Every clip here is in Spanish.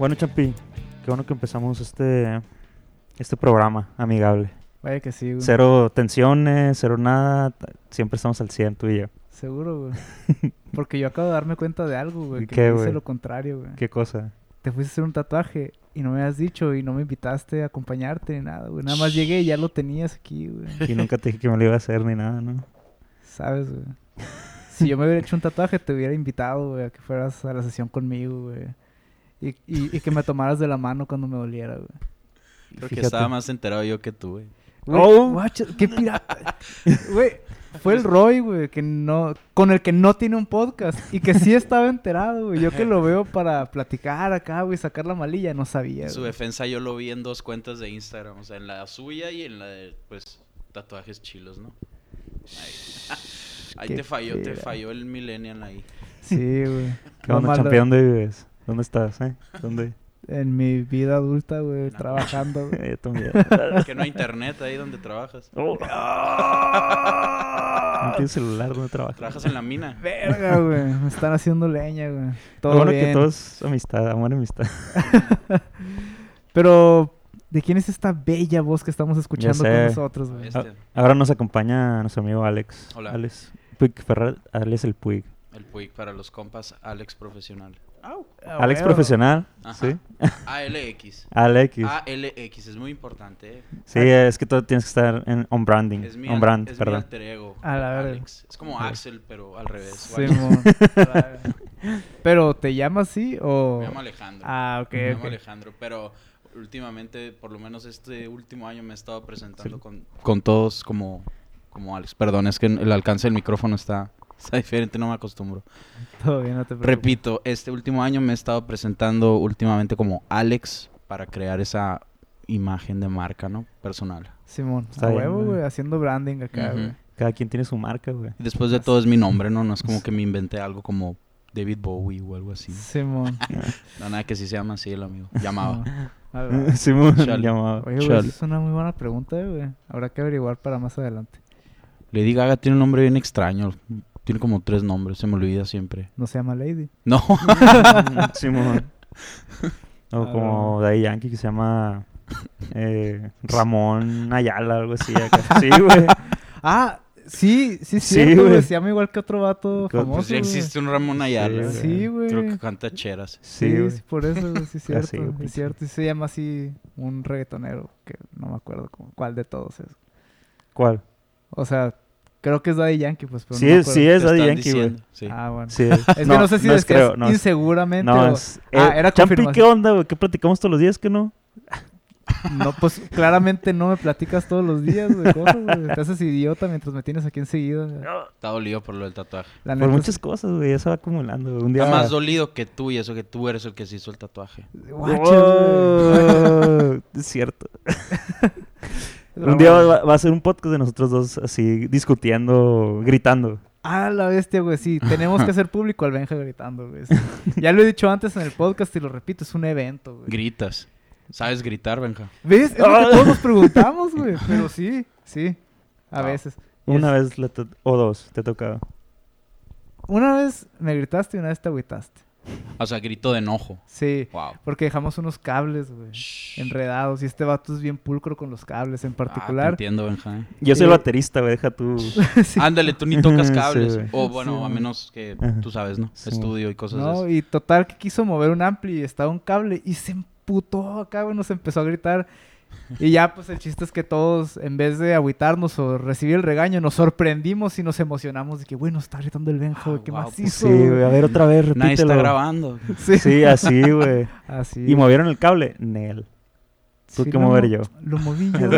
Bueno, Champi, qué bueno que empezamos este, este programa amigable. Vaya que sí, güey. Cero tensiones, cero nada. Siempre estamos al 100, tú y yo. Seguro, güey. Porque yo acabo de darme cuenta de algo, güey. Que ¿Qué, dice lo contrario, güey. ¿Qué cosa? Te fuiste a hacer un tatuaje y no me has dicho y no me invitaste a acompañarte ni nada, güey. Nada más llegué y ya lo tenías aquí, güey. Y nunca te dije que me lo iba a hacer ni nada, ¿no? ¿Sabes, güey? Si yo me hubiera hecho un tatuaje, te hubiera invitado, güey, a que fueras a la sesión conmigo, güey. Y, y, y que me tomaras de la mano cuando me doliera, güey. Creo que estaba más enterado yo que tú, güey. Güey, Oh. qué pirata. Güey, fue el Roy, güey, que no, con el que no tiene un podcast y que sí estaba enterado, güey. Yo que lo veo para platicar acá, güey, sacar la malilla, no sabía. En su güey. defensa yo lo vi en dos cuentas de Instagram, o sea, en la suya y en la de, pues, tatuajes chilos, ¿no? Ahí, Ahí te falló, te falló el millennial ahí. Sí, güey. ¿Qué onda? ¿Dónde vives? ¿Dónde estás, eh? ¿Dónde? En mi vida adulta, güey, No. trabajando. güey. yo también. Que no hay internet ahí donde trabajas. Oh. No tienes celular donde trabajas. Trabajas en la mina. Verga, güey. Me están haciendo leña, güey. Todo bueno bien. que todo es amistad, amor y amistad. Pero, ¿de quién es esta bella voz que estamos escuchando con nosotros, güey? Este, Ahora nos acompaña nuestro amigo Alex. Hola. Alex Puig Ferrer, Alex el Puig. el Puig para los compas, Alex Profesional. Ah, Alex profesional, Ajá. ¿sí? ALX. Alex. ALX, es muy importante. Sí, es que todo tienes que estar en on branding. Es mi, on brand, es mi perdón. alter ego. A la. Alex. Es como Sí. Axel, pero al revés. Sí. Pero, ¿te llamas así o...? Me llamo Alejandro. Ah, ok, Me llamo. Alejandro, pero últimamente, por lo menos este último año me he estado presentando con, con todos como, como Alex. Perdón, es que el alcance del micrófono está, está diferente, no me acostumbro. Todo bien, no te preocupes. Repito, este último año me he estado presentando últimamente como Alex para crear esa imagen de marca, ¿no? Personal. Simón, Está a huevo, güey. haciendo branding acá, güey. Cada quien tiene su marca, güey. Después de todo es mi nombre, ¿no? No es como que me inventé algo como David Bowie o algo así. Simón. No, nada que sí se llama así el amigo. Llamaba. A ver. Simón llamado. Oye, güey, es una muy buena pregunta, güey. Habrá que averiguar para más adelante. Lady Gaga tiene un nombre bien extraño. Tiene como tres nombres, se me olvida siempre. No se llama Lady. No. Simón. O Ah, como Daddy Yankee que se llama eh, Ramón Ayala, algo así. acá. Sí, güey. Ah, sí, sí, Sí, cierto, güey. Se llama igual que otro vato Pues famoso, Pues ya existe un Ramón Ayala. Sí, Sí, güey. Creo que canta cheras. Sí, Sí, sí, por eso, sí es cierto. Así, güey, es cierto. Y se llama así un reggaetonero, que no me acuerdo cómo- cuál de todos es. ¿Cuál? O sea, creo que es Daddy Yankee, pues, pero Sí, no es- sí es Daddy Yankee, güey. sí. Ah, bueno. Sí. Es que no, sé si es decías creo, no es- inseguramente No, o... es... Ah, eh, era Champi, ¿qué onda, güey? ¿Qué platicamos todos los días que no? No, pues claramente no me platicas todos los días, güey. Te haces idiota mientras me tienes aquí enseguida. Está dolido por lo del tatuaje. La Por muchas cosas, güey. Se va acumulando. güey. Un día... Está más dolido que tú y eso que tú eres el que se hizo el tatuaje. Oh, es cierto. Un día va, va a ser un podcast de nosotros dos así discutiendo, gritando. Ah, la bestia, güey. Sí, tenemos que hacer público al Benja gritando, güey. Sí. Ya lo he dicho antes en el podcast y lo repito, es un evento, güey. Gritas. ¿Sabes gritar, Benja? ¿Ves? Es lo Ah. que todos nos preguntamos, güey. Pero sí, sí. A Wow. veces. Una es- vez o dos te ha tocado. Una vez me gritaste y una vez te agüitaste. O sea, grito de enojo. Sí. Wow. Porque dejamos unos cables, güey. Enredados. Y este vato es bien pulcro con los cables en Ah, te particular. entiendo, Benja. ¿eh? Yo soy Eh, el baterista, güey. Deja tú. Sí. Ándale, tú ni tocas cables. o bueno, Sí, a menos que Ajá. tú sabes, ¿no? Sí, Estudio y cosas de No, eso. y total que quiso mover un ampli y estaba un cable y se emputó acá, güey, nos empezó a gritar. Y ya, pues el chiste es que todos, en vez de agüitarnos o recibir el regaño, nos sorprendimos y nos emocionamos de que, güey, nos está gritando el güey, Ah, qué guau, macizo. Sí, güey. A ver, otra vez, repítelo. Nadie está grabando. Sí, Sí, así, güey. así. ¿Y movieron el cable? Nel. ¿Tú Sí, qué lo mover mo- yo? Lo moví yo.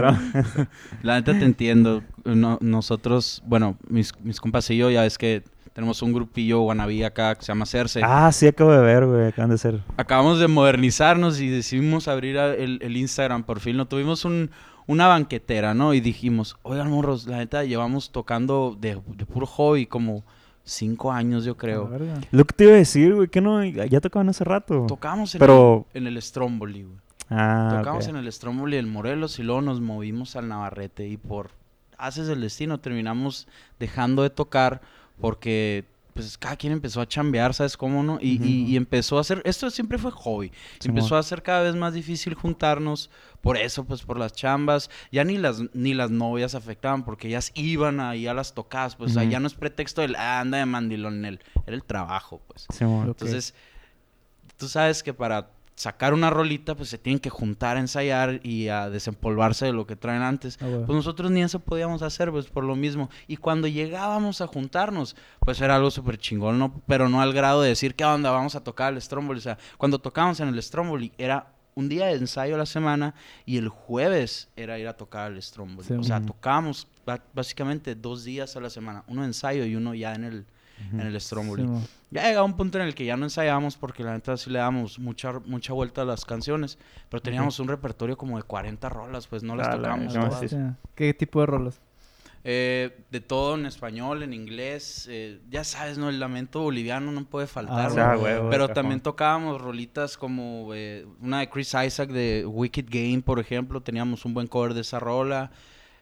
La neta te entiendo. No- nosotros, bueno, mis, mis compas y yo, ya es que tenemos un grupillo wannabe acá que se llama Cerce. Ah, sí, acabo de ver, güey. Acaban de ser. Acabamos de modernizarnos y decidimos abrir el, el Instagram por fin. No tuvimos un, una banquetera, ¿no? Y dijimos, oigan, morros, la neta llevamos tocando de, de puro hobby como cinco años, yo creo. Lo que te iba a decir, güey, que no, ya tocaban hace rato. Tocamos en, Pero. el, en el Stromboli, güey. Ah, Tocamos en el Stromboli en Morelos y luego nos movimos al Navarrete y por haces el destino terminamos dejando de tocar porque pues cada quien empezó a chambear, ¿sabes cómo no? Y, y- y empezó a hacer, esto siempre fue hobby, empezó a ser cada vez más difícil juntarnos, por eso, pues por las chambas, ya ni las, ni las novias afectaban, porque ellas iban ahí a las tocadas, pues o sea, Ujú. ya no es pretexto del, "Ah, anda de mandilón en él, era el trabajo, pues. Ok. Entonces, tú sabes que para sacar una rolita, pues se tienen que juntar a ensayar y a desempolvarse de lo que traen antes. Ah. Pues nosotros ni eso podíamos hacer, pues por lo mismo. Y cuando llegábamos a juntarnos, pues era algo súper chingón, ¿no? Pero no al grado de decir, ¿qué onda? Vamos a tocar el Stromboli. O sea, cuando tocábamos en el Stromboli era un día de ensayo a la semana y el jueves era ir a tocar el Stromboli. Sí. o sea, tocábamos ba- básicamente dos días a la semana. Uno de ensayo y uno ya en el, en el Stromboli. Simón. Ya llegaba un punto en el que ya no ensayábamos porque la neta sí le dábamos mucha, mucha vuelta a las canciones, pero teníamos un repertorio como de 40 rolas, pues no las la tocábamos no, todas. sí. ¿Qué tipo de rolas? Eh, de todo en español, en inglés, eh, ya sabes, ¿no? El lamento boliviano no puede faltar, Ah, ¿no? Sea, huevo, Pero también tocábamos rolitas como eh, una de Chris Isaac de Wicked Game, por ejemplo. Teníamos un buen cover de esa rola.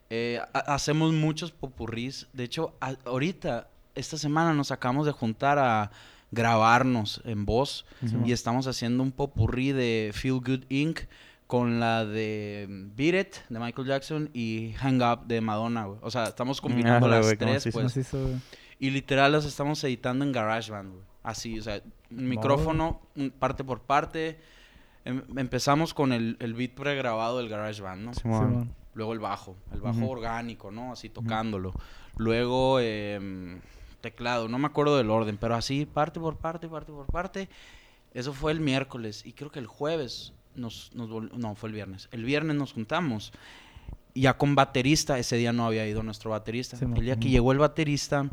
Eh, ha- hacemos muchos popurrís. De hecho, ahorita, esta semana nos acabamos de juntar a grabarnos en voz. Y estamos haciendo un popurrí de Feel Good Inc. con la de mm, Beat It de Michael Jackson y Hang Up de Madonna, güey. O sea, estamos combinando Arre, las güey, ¿cómo tres, hizo? pues. Y literal las estamos editando en GarageBand, güey. Así, o sea, un micrófono, parte por parte. Em- empezamos con el, el beat pregrabado del GarageBand, ¿no? Luego el bajo, el bajo orgánico, ¿no? Así tocándolo. Luego em, teclado, no me acuerdo del orden, pero así parte por parte, parte por parte. Eso fue el miércoles y creo que el jueves nos, nos no, fue el viernes. El viernes nos juntamos ya con baterista, ese día no había ido nuestro baterista. Sí, el día que llegó el baterista,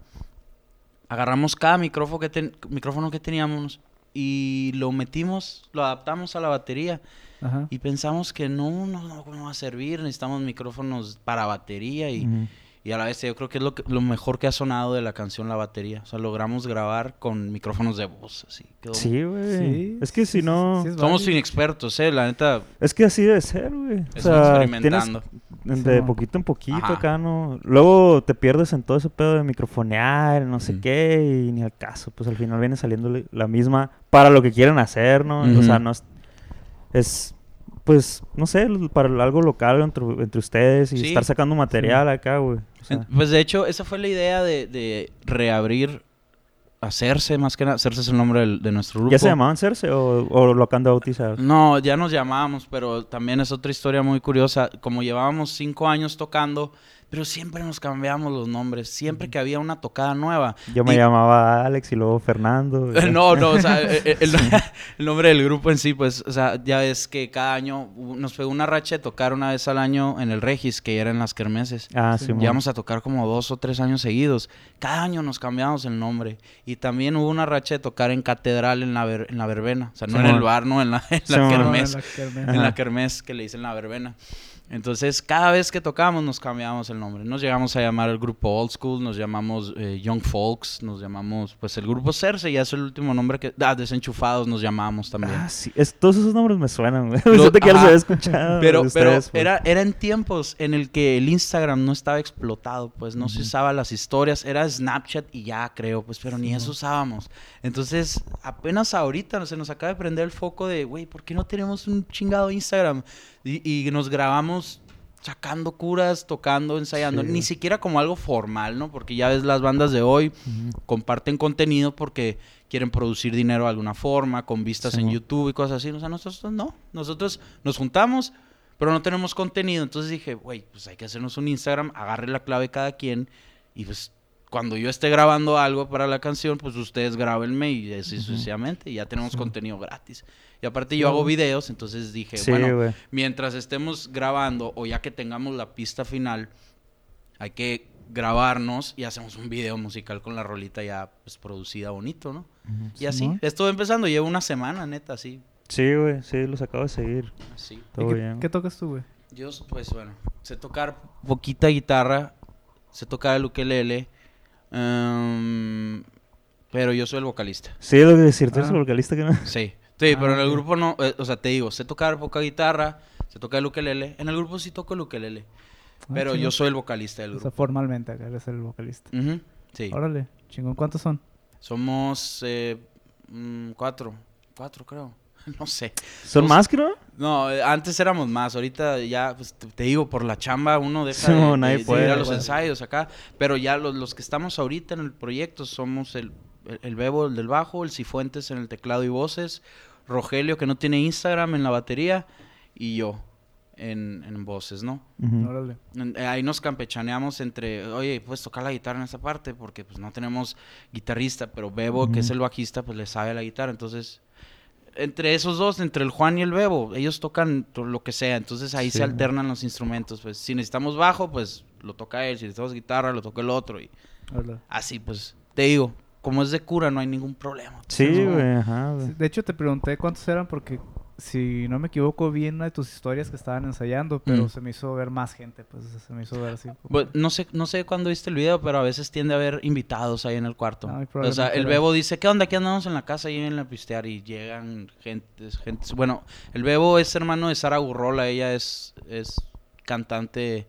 agarramos cada micrófono que, ten- micrófono que teníamos y lo metimos, lo adaptamos a la batería. Ajá. Y pensamos que no, no, no, no va a servir, necesitamos micrófonos para batería y. y a la vez yo creo que es lo, que- lo mejor que ha sonado de la canción la batería. O sea, logramos grabar con micrófonos de voz, así. quedó- Sí, güey. Sí, es que sí, si sí, no... sí Somos inexpertos, eh, la neta, Es que así debe ser, güey. O sea, experimentando. tienes de poquito en poquito Ajá. acá, ¿no? Luego te pierdes en todo ese pedo de microfonear, no sé Mm. qué, y ni al caso. Pues al final viene saliendo la misma para lo que quieren hacer, ¿no? O sea, no es... Es, pues, no sé, para algo local entre, entre ustedes y Sí. estar sacando material acá, güey. O sea, En- Pues de hecho, esa fue la idea de, de reabrir, hacerse más que nada, hacerse es el nombre del- de nuestro grupo. ¿Ya se llamaban Cerce o, o lo acaban de bautizar? No, ya nos llamábamos, pero también es otra historia muy curiosa. Como llevábamos cinco años tocando, pero siempre nos cambiábamos los nombres. Siempre que había una tocada nueva. Yo me Y- llamaba Alex y luego Fernando. y- No, no, o sea, el, el- el nombre del grupo en sí, pues, o sea, ya ves que cada año nos pegó una racha de tocar una vez al año en el Regis, que era en las kermeses. Ah, Sí, sí, Llegamos a tocar como dos o tres años seguidos. Cada año nos cambiamos el nombre. Y también hubo una racha de tocar en catedral en la, ver- en la verbena. O sea, no en el bar, no, en la, en la kermés. En la kermés. En la kermés que le dicen la verbena. Entonces, cada vez que tocábamos nos cambiábamos el nombre. Nos llegamos a llamar el grupo Old School, nos llamamos eh, Young Folks, nos llamamos, pues el grupo Cerce, ya es el último nombre que... Ah, Desenchufados nos llamamos también. Ah, sí. Es, todos esos nombres me suenan, güey. Lo- que los había escuchado. Pero, era, era en tiempos en el que el Instagram no estaba explotado, pues no se usaba las historias, era Snapchat y ya creo, pues, pero ni eso mo. usábamos. Entonces, apenas ahorita se nos acaba de prender el foco de, güey, ¿por qué no tenemos un chingado Instagram? Y, y nos grabamos sacando curas, tocando, ensayando, Sí. ni siquiera como algo formal, ¿no? Porque ya ves las bandas de hoy comparten contenido porque quieren producir dinero de alguna forma, con vistas Sí, en. YouTube y cosas así. O sea, nosotros no. Nosotros nos juntamos, pero no tenemos contenido. Entonces dije, güey, pues hay que hacernos un Instagram, agarre la clave cada quien y pues cuando yo esté grabando algo para la canción, pues ustedes grábenme y así sucesivamente. Y ya tenemos Sí. contenido gratis. Y aparte Sí, yo hago videos, entonces dije, Sí, bueno, güey. mientras estemos grabando o ya que tengamos la pista final, hay que grabarnos y hacemos un video musical con la rolita ya pues, producida bonito, ¿no? Y así, Simón. estuve empezando, llevo una semana, neta, así, Sí, güey. Sí, los acabo de seguir. así. ¿Y Todo qué, bien. qué tocas tú, güey? Yo, pues bueno, sé tocar poquita guitarra, sé tocar el ukelele, em, pero yo soy el vocalista. Sí, lo que decirte Ah. es el vocalista que no. Sí, sí, Ah, pero en el ok. grupo no, eh, o sea, te digo, sé tocar poca guitarra, sé tocar el ukelele, en el grupo sí toco el ukelele, Ah, pero chingón. yo soy el vocalista del O sea, grupo. formalmente acá eres el vocalista. Sí. Órale, chingón. ¿Cuántos son? Somos eh, mm, cuatro. Cuatro, creo. No sé. ¿Son Pues- más, creo? No, antes éramos más. Ahorita ya, pues, te, te digo, por la chamba uno deja Sí, de, nadie de- de puede, ir a los ensayos acá. Pero ya los, los que estamos ahorita en el proyecto somos el, el, el Bebo, el del bajo, el Cifuentes en el teclado y voces, Rogelio, que no tiene Instagram en la batería, y yo en, en voces, ¿no? En- eh, Ahí nos campechaneamos entre, oye, puedes tocar la guitarra en esa parte, porque pues no tenemos guitarrista, pero Bebo, que es el bajista, pues le sabe la guitarra. Entonces, entre esos dos, entre el Juan y el Bebo, ellos tocan to- lo que sea. Entonces ahí Sí. se alternan los instrumentos. Pues si necesitamos bajo, pues lo toca él. Si necesitamos guitarra, lo toca el otro. Y así, pues, te digo, como es de cura, no hay ningún problema. Sí, güey, ajá, De hecho, te pregunté cuántos eran porque, si no me equivoco, vi en una de tus historias que estaban ensayando, pero Mm. se me hizo ver más gente, pues se me hizo ver así. como- Pues, no sé, no sé cuándo viste el video, pero a veces tiende a haber invitados ahí en el cuarto. Ay, o sea, el. Bebo dice, ¿qué onda? Aquí andamos en la casa y en a pistear y llegan gente, gente. Bueno, el Bebo es hermano de Sara Gurrola, ella es, es cantante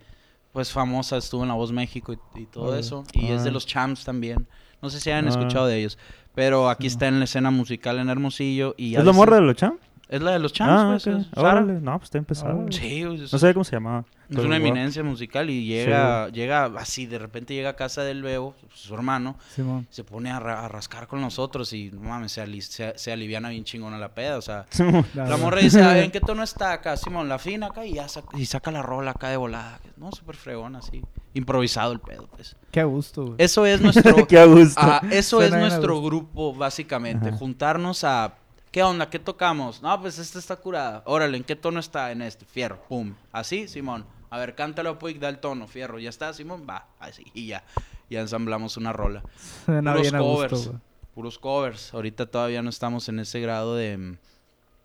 pues famosa, estuvo en La Voz México y, y todo eso. Y es de Ah. los Champs también. No sé si hayan Ah. escuchado de ellos. Pero aquí Sí, está en la escena musical en Hermosillo. Y ¿Es la morra de los champs? Es la de los Champs, Ah, pues, ok. es Sara. Órale. No, pues está empezado. Órale. Sí, es- No sabía cómo se llamaba. es una eminencia musical y llega, llega así, de repente llega a casa del Bebo, su hermano, Simón. se pone a, ra- a rascar con nosotros y no mames, se, ali- se, se aliviana bien chingona la peda, o sea, la morra dice, ¿en qué tono está acá? Simón, la fina acá y ya saca, y saca la rola acá de volada, no, súper fregón así, improvisado el pedo, pues. Qué gusto, güey. Eso es nuestro, Qué gusto. ah, eso es Suena nuestro gusto. grupo, básicamente, Ajá. juntarnos a, ¿qué onda? ¿Qué tocamos? No, pues esta está curada, órale, ¿en qué tono está? En este, fierro, pum, así, Simón. A ver, cántalo, pues, da el tono, fierro. Ya está, Simón, va, así, y ya. Ya ensamblamos una rola. Suena puros bien covers. gusto. Puros covers. Ahorita todavía no estamos en ese grado de, mm,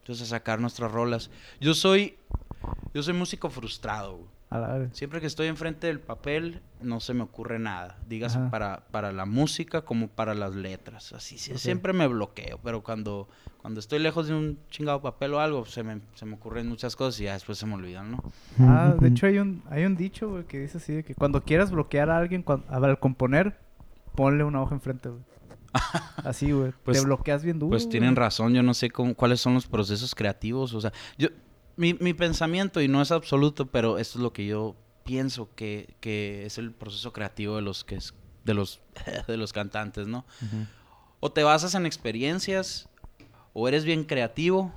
entonces, sacar nuestras rolas. Yo soy, yo soy músico frustrado, güey. A la verga. Siempre que estoy enfrente del papel, no se me ocurre nada. Dígase Ajá. para, para la música como para las letras. Así, sí, siempre me bloqueo. Pero cuando, cuando estoy lejos de un chingado papel o algo, se me, se me ocurren muchas cosas y ya después se me olvidan, ¿no? Ah, de hecho hay un, hay un dicho, güey, que dice así de que cuando quieras bloquear a alguien cuan- a ver, al componer, ponle una hoja enfrente, güey. Así, güey. Pues- Te bloqueas bien duro. Pues tienen razón, yo no sé cómo, cuáles son los procesos creativos, o sea, yo, mi, mi pensamiento, y no es absoluto, pero esto es lo que yo pienso que, que es el proceso creativo de los que es- de los, de los cantantes, ¿no? O te basas en experiencias, o eres bien creativo,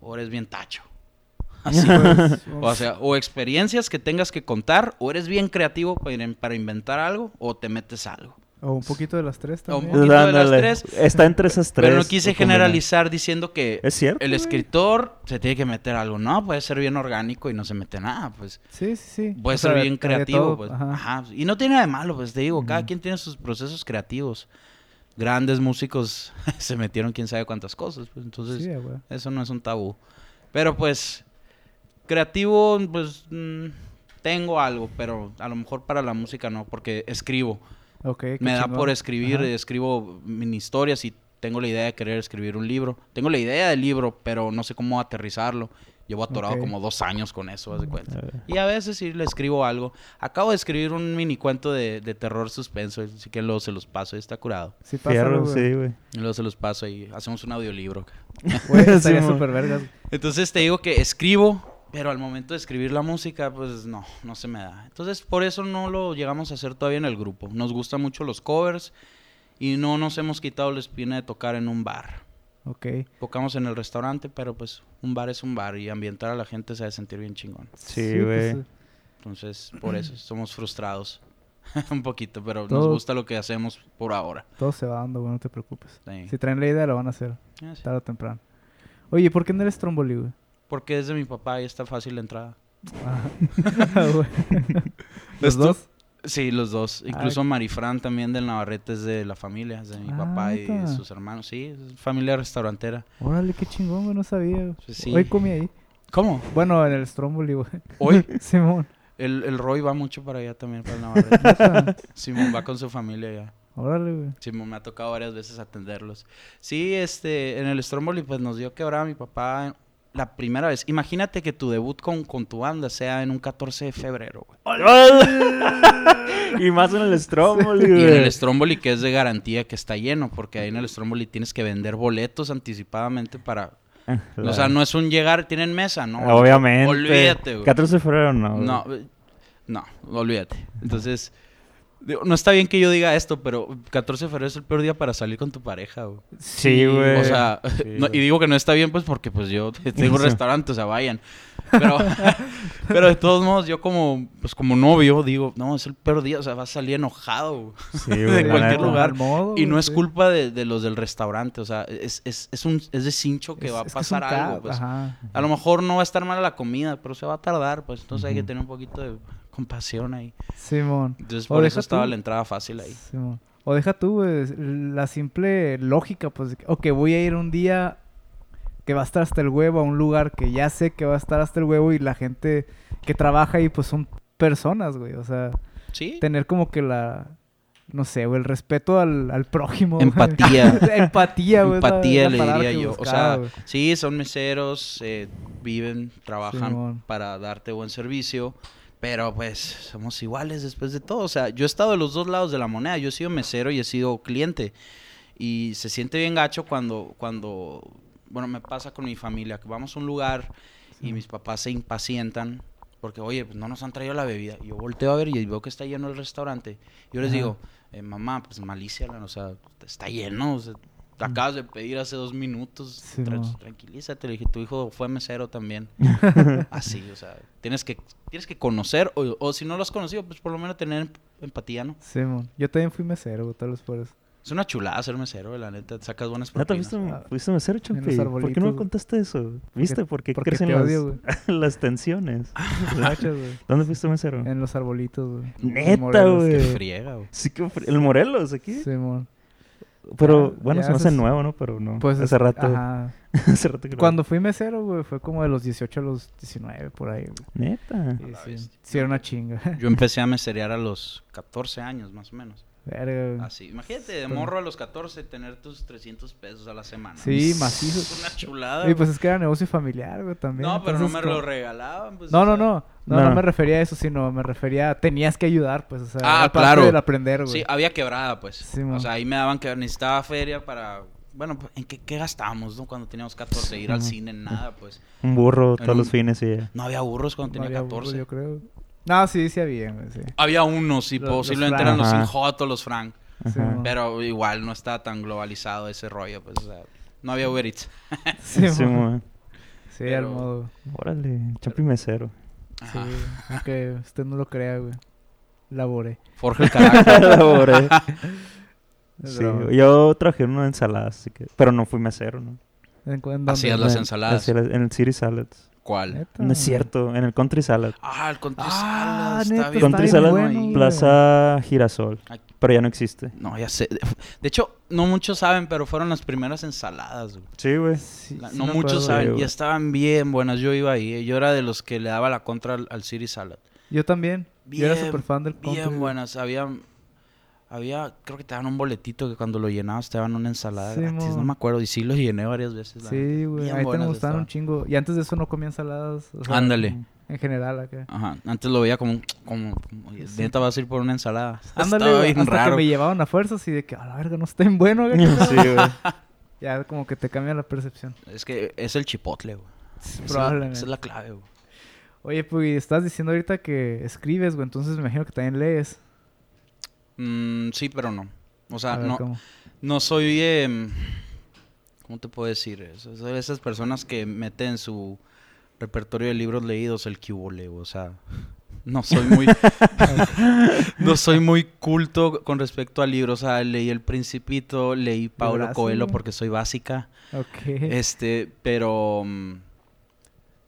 o eres bien tacho. Así, Pues, o sea, o experiencias que tengas que contar, o eres bien creativo para, para inventar algo, o te metes algo. O un poquito de las tres O un también. poquito de las Ándale. tres. Está entre esas tres. Pero no quise o generalizar diciendo que Es cierto. el güey. escritor se tiene que meter algo. No, puede ser bien orgánico y no se mete nada, pues. Sí, sí, sí. Puede O sea, ser bien creativo, pues. ajá. Ajá. Y no tiene nada de malo, pues te digo, cada quien tiene sus procesos creativos. Grandes músicos se metieron quién sabe cuántas cosas, pues entonces Sí, eso no es un tabú. Pero pues creativo, pues mm, tengo algo, pero a lo mejor para la música no, porque escribo. Ok, qué Me da chingón. por escribir, Ajá. escribo mini historias y tengo la idea de querer escribir un libro. Tengo la idea del libro, pero no sé cómo aterrizarlo. Llevo atorado Ok. como dos años con eso, haz de cuenta. Y a veces sí le escribo algo. Acabo de escribir un mini cuento de, de terror suspenso, así que luego se los paso y está curado. Sí, pásalo, Fierro, güey. sí, güey. Y luego se los paso y hacemos un audiolibro. Güey, estaría súper vergas. Entonces te digo que escribo, pero al momento de escribir la música, pues no, no se me da. Entonces por eso no lo llegamos a hacer todavía en el grupo. Nos gustan mucho los covers y no nos hemos quitado la espina de tocar en un bar. Ok. Tocamos en el restaurante, pero pues un bar es un bar y ambientar a la gente se ha de sentir bien chingón. Sí, pues, güey. eh, Entonces, por eso somos frustrados. un poquito, pero nos Todo- gusta lo que hacemos por ahora. todo se va dando, güey, no te preocupes. Sí. Si traen la idea, lo van a hacer, Ah, sí. tarde o temprano. Oye, ¿por qué no eres tromboli, güey? Porque es de mi papá y está fácil la entrada. Ah, güey. ¿Los dos? Sí, los dos. Incluso Marifran también del Navarrete es de la familia, es de mi Ah, papá y sus hermanos. Sí, es familia restaurantera. Órale, qué chingón, güey, no sabía. Pues sí. Hoy comí ahí. ¿Cómo? Bueno, en el Stromboli, güey. Hoy Simón. el, el Roy va mucho para allá también, para el Navarrete. Simón va con su familia allá. Órale, güey. Simón me ha tocado varias veces atenderlos. Sí, este, en el Stromboli pues nos dio quebrada mi papá la primera vez. Imagínate que tu debut con, con tu banda sea en un 14 de febrero, güey. y más en el Stromboli, Y en güey. el Stromboli que es de garantía que está lleno, porque ahí en el Stromboli tienes que vender boletos anticipadamente para... O sea, no es un llegar, tienen mesa, ¿no? Obviamente. Olvídate, güey. 14 de febrero no. güey. No, no, olvídate. Entonces, digo, no está bien que yo diga esto, pero 14 de febrero es el peor día para salir con tu pareja, güey. Sí, güey. O sea, Sí, no- güey. y digo que no está bien, pues porque pues yo tengo un restaurante, o sea, vayan. Pero, pero de todos modos, yo como, pues como novio, digo, no, es el peor día, o sea, vas a salir enojado. güey. Sí, de güey, la cualquier lugar. Modo, Y no es culpa de, de los del restaurante, o sea, es, es, es, un, es de cincho que Es- va a pasar algo. Pues. Ajá. A lo mejor no va a estar mala la comida, pero se va a tardar, pues entonces hay que tener un poquito de compasión ahí. Simón. Entonces por eso estaba tú. la entrada fácil ahí. Simón. O deja tú, güey, la simple lógica, pues, ok, voy a ir un día que va a estar hasta el huevo a un lugar que ya sé que va a estar hasta el huevo y la gente que trabaja ahí, pues, son personas, güey. O sea, Sí. tener como que la, no sé, güey, el respeto al, al prójimo. Empatía. Empatía, güey. Empatía le diría yo. O sea, sí, son meseros, eh, viven, trabajan Simón. para darte buen servicio. Pero pues somos iguales después de todo. O sea, yo he estado de los dos lados de la moneda. Yo he sido mesero y he sido cliente. Y se siente bien gacho cuando, cuando, bueno, me pasa con mi familia, que vamos a un lugar y mis papás se impacientan porque, oye, pues no nos han traído la bebida. Y yo volteo a ver y veo que está lleno el restaurante. Yo les Ajá. digo, eh, mamá, pues malicia, o sea, está lleno. O sea, te acabas de pedir hace dos minutos. Sí, tra- tranquilízate, le dije, tu hijo fue mesero también. Así, o sea, tienes que, tienes que conocer, o, o si no lo has conocido, pues por lo menos tener em- empatía, ¿no? Simón. Yo también fui mesero, güey, tal vez por eso. Es una chulada ser mesero, güey, la neta, sacas buenas ¿Neta propinas. fuiste, Ah, fuiste mesero, los ¿Por qué no me contaste eso? ¿Viste? ¿Por qué porque crecen te las, odio, las tensiones? ¿Dónde fuiste mesero? En los arbolitos, güey. Neta, güey. Qué friega, güey. Sí que fr- el Morelos aquí. Simón. Pero Ya- bueno, ya se me hace nuevo, ¿no? Pero no. Pues hace rato. Ajá. hace rato que lo- Cuando fui mesero, güey, fue como de los 18 a los 19, por ahí, güey. Neta. Sí, bestia. sí, era una chinga. Yo empecé a meserear a los 14 años, más o menos. Verga. Así, imagínate, de morro a los 14 tener tus 300 pesos a la semana. Sí, Es macizo. una chulada. Y pues es que era negocio familiar, güey, también. no, pero no me lo regalaban. Pues, No, no, no. No, no No. me refería a eso, sino me refería a tenías que ayudar, pues, o sea, Ah, era parte claro. del aprender, güey. Sí, había quebrada, pues. Sí, o sea, ahí me daban que necesitaba feria para... Bueno, pues, ¿en qué, qué gastábamos, no? Cuando teníamos 14, ir al cine, nada, pues. Un burro todos un- los fines y ya. No había burros cuando No tenía había burro, 14. yo creo. No, sí, sí había, güey, sí. Había unos, y Los- los posiblemente Frank. eran los Ajá. Inhot o los Frank. Sí. Pero igual no estaba tan globalizado ese rollo, pues, o sea, no había Uber Eats. Sí, Sí, mo. Sí, al Pero- modo. Órale, Champi mesero. Sí, aunque usted no lo crea, güey. Laboré. Forja el carácter. Laboré. Sí, yo trabajé en una ensalada, así que... Pero no fui mesero, ¿no? Hacías las En- ensaladas. hacía las- En el City Salads. ¿Cuál? ¿Neta? No es cierto, en el Country Salad. Ah, el Country Ah, Salad, neta, está bien Country bien Salad, bueno, güey. Plaza Girasol. Ay. Pero ya no existe. No, ya sé. De hecho, no muchos saben, pero fueron las primeras ensaladas, güey. Sí, güey. Sí, La- sí no muchos acuerdo, saben. güey. Y estaban bien buenas. Yo iba ahí. Yo era de los que le daba la contra al, al City Salad. Yo también. yo era Bien, súper fan del country. Bien buenas. Había, había, creo que te daban un boletito que cuando lo llenabas te daban una ensalada Sí, gratis. No me acuerdo. Y sí lo llené varias veces. Sí, güey. Ahí te gustaban un chingo. Y antes de eso no comía ensaladas. o sea, Ándale. En general, acá. Ajá. Antes lo veía como, como, como, Sí. neta vas a ir por una ensalada. Ándale, Estaba bien hasta raro. que me llevaban a fuerzas y de que, a la verga, no está en bueno, güey. Sí, güey. Ya como que te cambia la percepción. Es que es el chipotle, güey. Es Probablemente. Esa es la clave, güey. Oye, pues estás diciendo ahorita que escribes, güey. Entonces me imagino que también lees. Mm, sí, pero no. O sea, ver, no, ¿cómo? no soy... em, ¿Cómo te puedo decir? eso? Soy de esas personas que meten en su repertorio de libros leídos el cubole, o sea... No soy muy... no soy muy culto con respecto a libros. O sea, leí El Principito, leí Paulo Coelho porque soy básica. Ok. Este, pero... mm,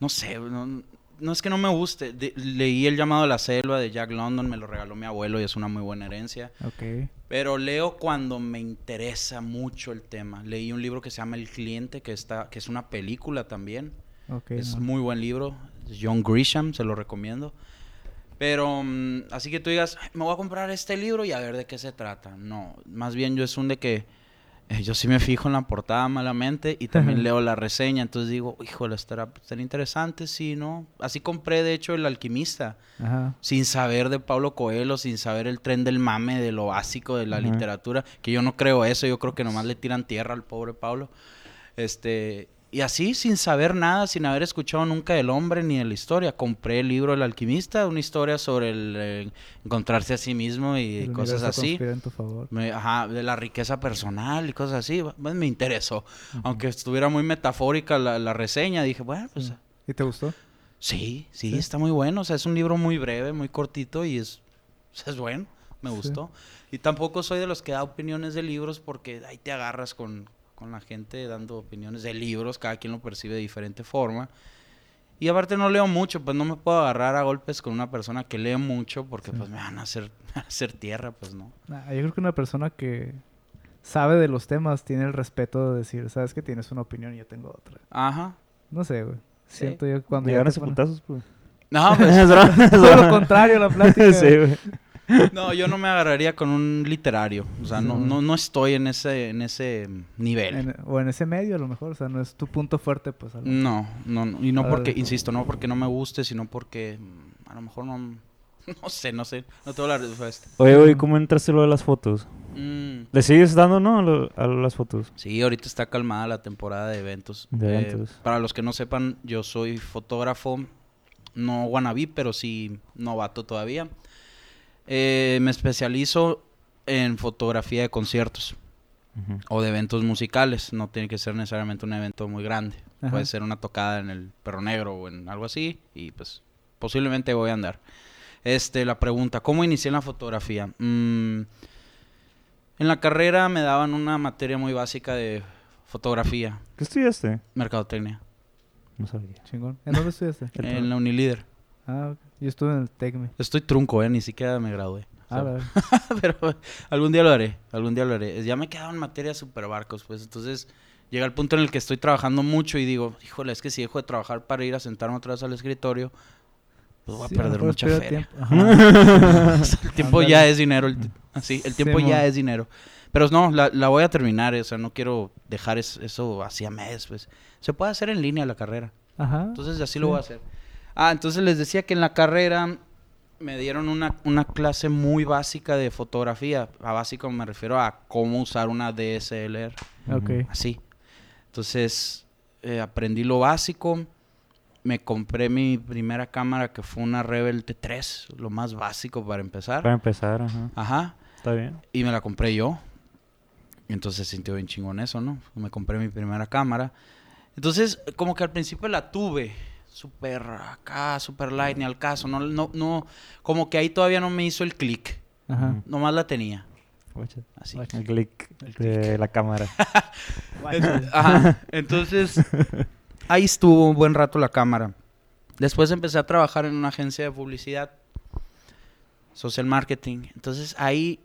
No sé, no, no es que no me guste. De- leí El llamado a la selva de Jack London, me lo regaló mi abuelo y es una muy buena herencia. Ok. Pero leo cuando me interesa mucho el tema. Leí un libro que se llama El cliente, que está, que es una película también. Es no. muy buen libro. John Grisham, se lo recomiendo. Pero mm, así que tú digas, "Ay, me voy a comprar este libro y a ver de qué se trata. No, más bien yo es un de que yo sí me fijo en la portada malamente y también leo la reseña. Entonces digo, híjole, estará, estará interesante, sí, ¿no? Así compré, de hecho, El Alquimista. Ajá. Sin saber de Pablo Coelho, sin saber el tren del mame, de lo básico de la literatura. Que yo no creo eso, yo creo que nomás le tiran tierra al pobre Pablo. Este... Y así, sin saber nada, sin haber escuchado nunca del hombre ni de la historia, compré el libro El Alquimista, una historia sobre el eh, encontrarse a sí mismo y El cosas así. conspira en tu favor. Me- ajá, de la riqueza personal y cosas así. Pues me interesó. Aunque estuviera muy metafórica la, la reseña, dije, bueno, pues ¿Y te gustó? sí, sí, Sí. está muy bueno. O sea, es un libro muy breve, muy cortito y es, es bueno. Me Sí. gustó. Y tampoco soy de los que da opiniones de libros porque ahí te agarras con, con la gente dando opiniones de libros. Cada quien lo percibe de diferente forma. Y aparte no leo mucho, pues no me puedo agarrar a golpes con una persona que lee mucho porque Sí. pues me van a hacer, a hacer tierra, pues no. Nah, yo creo que una persona que sabe de los temas tiene el respeto de decir, sabes que tienes una opinión y yo tengo otra. Ajá. No sé, güey. Sí. Siento yo que cuando Llegaron a putazos, pues. No, pues, Todo lo contrario, la plática. Sí, güey. No, yo no me agarraría con un literario. O sea, no, no, no estoy en ese, en ese nivel. En- o en ese medio a lo mejor, o sea, no es tu punto fuerte, pues. a lo- No, no, no. Y no Ah, porque, de- insisto, no porque no me guste, sino porque mm, a lo mejor no... No sé, no sé. No tengo la respuesta. Oye, güey, ¿cómo entraste lo de las fotos? Mm, ¿Le sigues dando, no? A, lo- a las fotos. Sí, ahorita está calmada la temporada de eventos. De Eh, eventos. para los que no sepan, yo soy fotógrafo, no wannabe, pero sí novato todavía. Eh, me especializo en fotografía de conciertos. O de eventos musicales. No tiene que ser necesariamente un evento muy grande. Ajá. Puede ser una tocada en el Perro Negro o en algo así. Y pues posiblemente voy a andar. Este, la pregunta, ¿cómo inicié en la fotografía? Mm, en la carrera me daban una materia muy básica de fotografía, ¿Qué estudiaste? mercadotecnia, No sabía. Chingón. ¿En dónde estudiaste? en la Unilíder. Ah. Yo estuve en el TECME. Estoy trunco, ¿eh? Ni siquiera me gradué. O Ah, sea, pero algún día lo haré, algún día lo haré. Ya me quedaban materias super barcos, pues entonces llega el punto en el que estoy trabajando mucho y digo, híjole, es que si dejo de trabajar para ir a sentarme otra vez al escritorio, pues voy a Sí, perder mucha feria. tiempo. El tiempo ya es dinero, el, así, el tiempo ya es dinero. Pero no, la, la voy a terminar, eh, o sea, no quiero dejar es- eso así a mes, pues. Se puede hacer en línea la carrera. Ajá. Entonces así Sí. lo voy a hacer. Ah, entonces les decía que en la carrera me dieron una, una clase muy básica de fotografía. A básico me refiero a cómo usar una DSLR. Ok. Así. Entonces eh, aprendí lo básico. Me compré mi primera cámara que fue una Rebel T3, lo más básico para empezar. Para empezar, ajá. Ajá. Está bien. Y me la compré yo. Entonces se sintió bien chingón eso, ¿no? Me compré mi primera cámara. Entonces, como que al principio la tuve. Súper acá, súper light, ni al caso. No, no, no. Como que ahí todavía no me hizo el clic. Ajá. Nomás la tenía. Así. El click El de la cámara. Ajá. Entonces, ahí estuvo un buen rato la cámara. Después empecé a trabajar en una agencia de publicidad, social marketing. Entonces ahí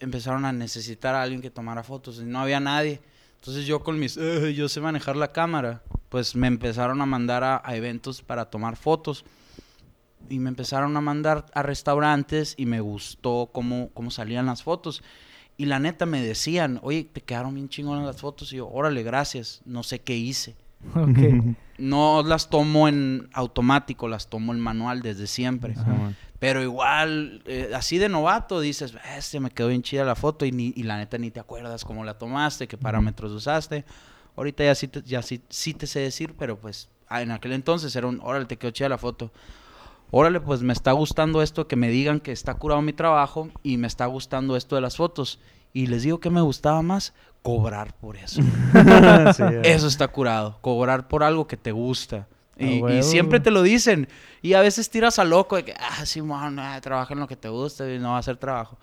empezaron a necesitar a alguien que tomara fotos y no había nadie. Entonces yo con mis, "Eh, yo sé manejar la cámara, pues me empezaron a mandar a, a eventos para tomar fotos. Y me empezaron a mandar a restaurantes y me gustó cómo, cómo salían las fotos. Y la neta me decían, oye, te quedaron bien chingonas las fotos. Y yo, órale, gracias. No sé qué hice. Ok. No las tomo en automático, las tomo en manual desde siempre. Pero igual, eh, así de novato, dices, este me quedó bien chida la foto y, ni, y la neta ni te acuerdas cómo la tomaste, qué parámetros usaste. Ahorita ya sí te, ya sí, sí te sé decir, pero pues ah, en aquel entonces era un, órale, te quedó chida la foto. Órale, pues me está gustando esto, que me digan que está curado mi trabajo y me está gustando esto de las fotos. Y les digo que me gustaba más cobrar por eso. Sí, ya. Eso está curado, cobrar por algo que te gusta. Y, siempre te lo dicen. Y a veces tiras a loco de que, ah, sí, man, ah, trabaja en lo que te gusta y no va a hacer trabajo.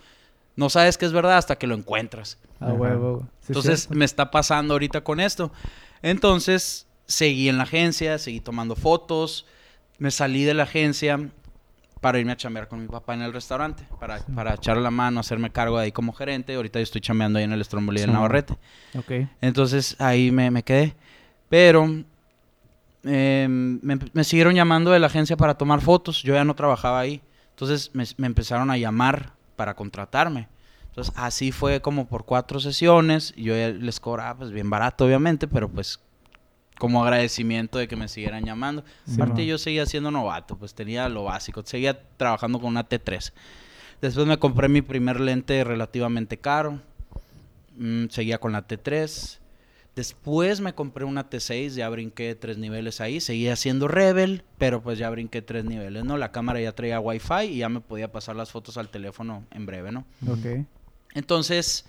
No sabes que es verdad hasta que lo encuentras. A Ajá. huevo. Sí, Entonces cierto. me está pasando ahorita con esto. Entonces seguí en la agencia, seguí tomando fotos. Me salí de la agencia para irme a chambear con mi papá en el restaurante. Para, para echarle la mano, hacerme cargo de ahí como gerente. Ahorita yo estoy chambeando ahí en el Stromboli del Sí. Navarrete. Ok. Entonces ahí me, me quedé. Pero eh, me, me siguieron llamando de la agencia para tomar fotos. Yo ya no trabajaba ahí. Entonces me, me empezaron a llamar para contratarme. Entonces, así fue como por cuatro sesiones. Yo les cobraba, pues, bien barato, obviamente, pero pues como agradecimiento de que me siguieran llamando. Sí, Aparte, man. yo seguía siendo novato, pues tenía lo básico. Seguía trabajando con una T3. Después me compré mi primer lente relativamente caro. Mm, seguía con la T3. Después me compré una T6, ya brinqué tres niveles ahí. Seguía siendo Rebel, pero pues ya brinqué tres niveles, ¿no? La cámara ya traía Wi-Fi y ya me podía pasar las fotos al teléfono en breve, ¿no? Ok. Entonces,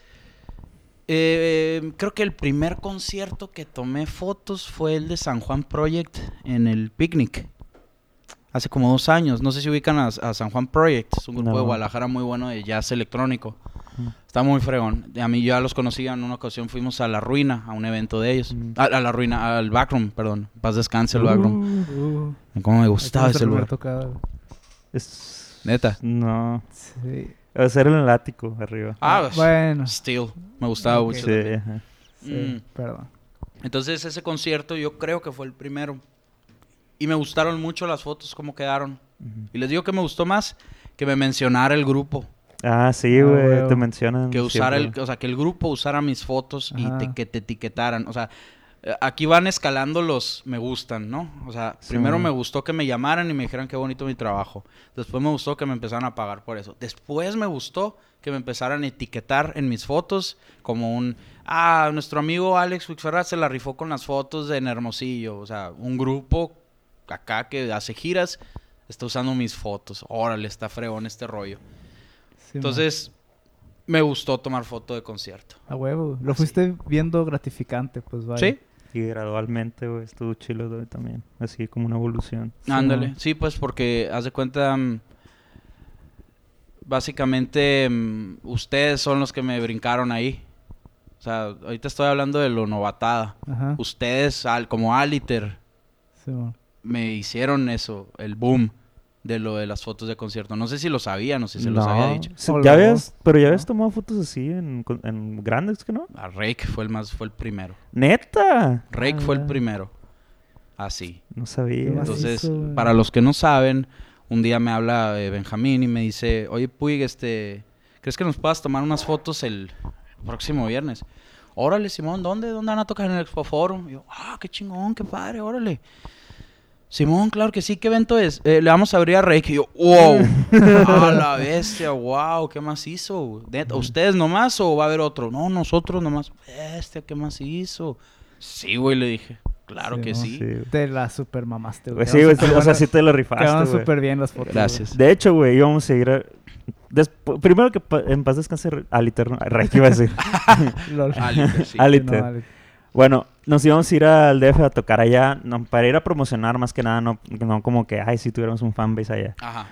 eh, creo que el primer concierto que tomé fotos fue el de San Juan Project en el Picnic. Hace como dos años. No sé si ubican a, a San Juan Project. Es un grupo No. de Guadalajara muy bueno de jazz electrónico. Mm. Está muy fregón. A mí ya los conocía en una ocasión. Fuimos a La Ruina, a un evento de ellos. Mm. A, a La Ruina, al Backroom, perdón. Paz descanse el Backroom. Uh, Cómo me gustaba ese lugar. Cada- Es... Neta. No. Sí. En el ático arriba. Ah, bueno. Still. Me gustaba Ok. mucho. Sí, ajá. Sí, Mm. perdón. Entonces ese concierto yo creo que fue el primero. Y me gustaron mucho las fotos, cómo quedaron. Y les digo que me gustó más que me mencionara el grupo. Ah, sí, Ah, güey. te mencionan. Que usara el, o sea, que el grupo usara mis fotos y te- que te etiquetaran. O sea, eh, aquí van escalando los me gustan, ¿no? O sea, Sí, primero me gustó que me llamaran y me dijeran qué bonito mi trabajo. Después me gustó que me empezaran a pagar por eso. Después me gustó que me empezaran a etiquetar en mis fotos como un... Ah, nuestro amigo Alex Wixferrat se la rifó con las fotos de en Hermosillo. O sea, un grupo acá que hace giras está usando mis fotos. Órale, está fregón este rollo. Sí, Entonces, me gustó tomar foto de concierto. A huevo. Lo Así. fuiste viendo gratificante, pues vaya. ¿Sí? Y gradualmente, güey. Estuvo chilo también. Así como una evolución. Ándale. Sí, pues porque, haz de cuenta, mm, básicamente, mm, ustedes son los que me brincaron ahí. O sea, ahorita estoy hablando de lo novatada. Ajá. Ustedes, al, como Aliter, Sí, me hicieron eso, el boom de lo de las fotos de concierto. No sé si lo sabían o si se los había dicho. Ya habías, pero ya habías ¿No? tomado fotos así en, en grandes, ¿que no? A Rake fue el más, fue el primero. ¡Neta! Rake Ah, fue el ya. primero. Así. No sabía. Entonces, güey. para los que no saben, un día me habla eh, Benjamín y me dice, oye Puig, este, ¿crees que nos puedas tomar unas fotos el próximo viernes? Órale, Simón, ¿dónde? ¿Dónde van a tocar en el Expo Forum? Y yo, ah, qué chingón, qué padre, órale. Simón, claro que sí, ¿qué evento es? "Eh, le vamos a abrir a Reiki. Y yo, wow, a la bestia, wow, ¿qué más hizo? ¿Ustedes nomás o va a haber otro? No, nosotros nomás. Bestia, ¿qué más hizo? Sí, güey, le dije. Claro Sí, que ¿no? sí. Sí. Te la super mamaste, güey. Pues sí, güey. O sea, sí te lo rifaste, Quedaron súper bien las fotos. Gracias. De hecho, güey, íbamos a ir a... Primero que pa- en paz descanse Aliter, ¿no? Reiki iba a decir. Aliter, sí. No, Aliter. Bueno, nos íbamos a ir al DF a tocar allá, no, para ir a promocionar más que nada, no, no como que, ay, si tuviéramos un fanbase allá. Ajá.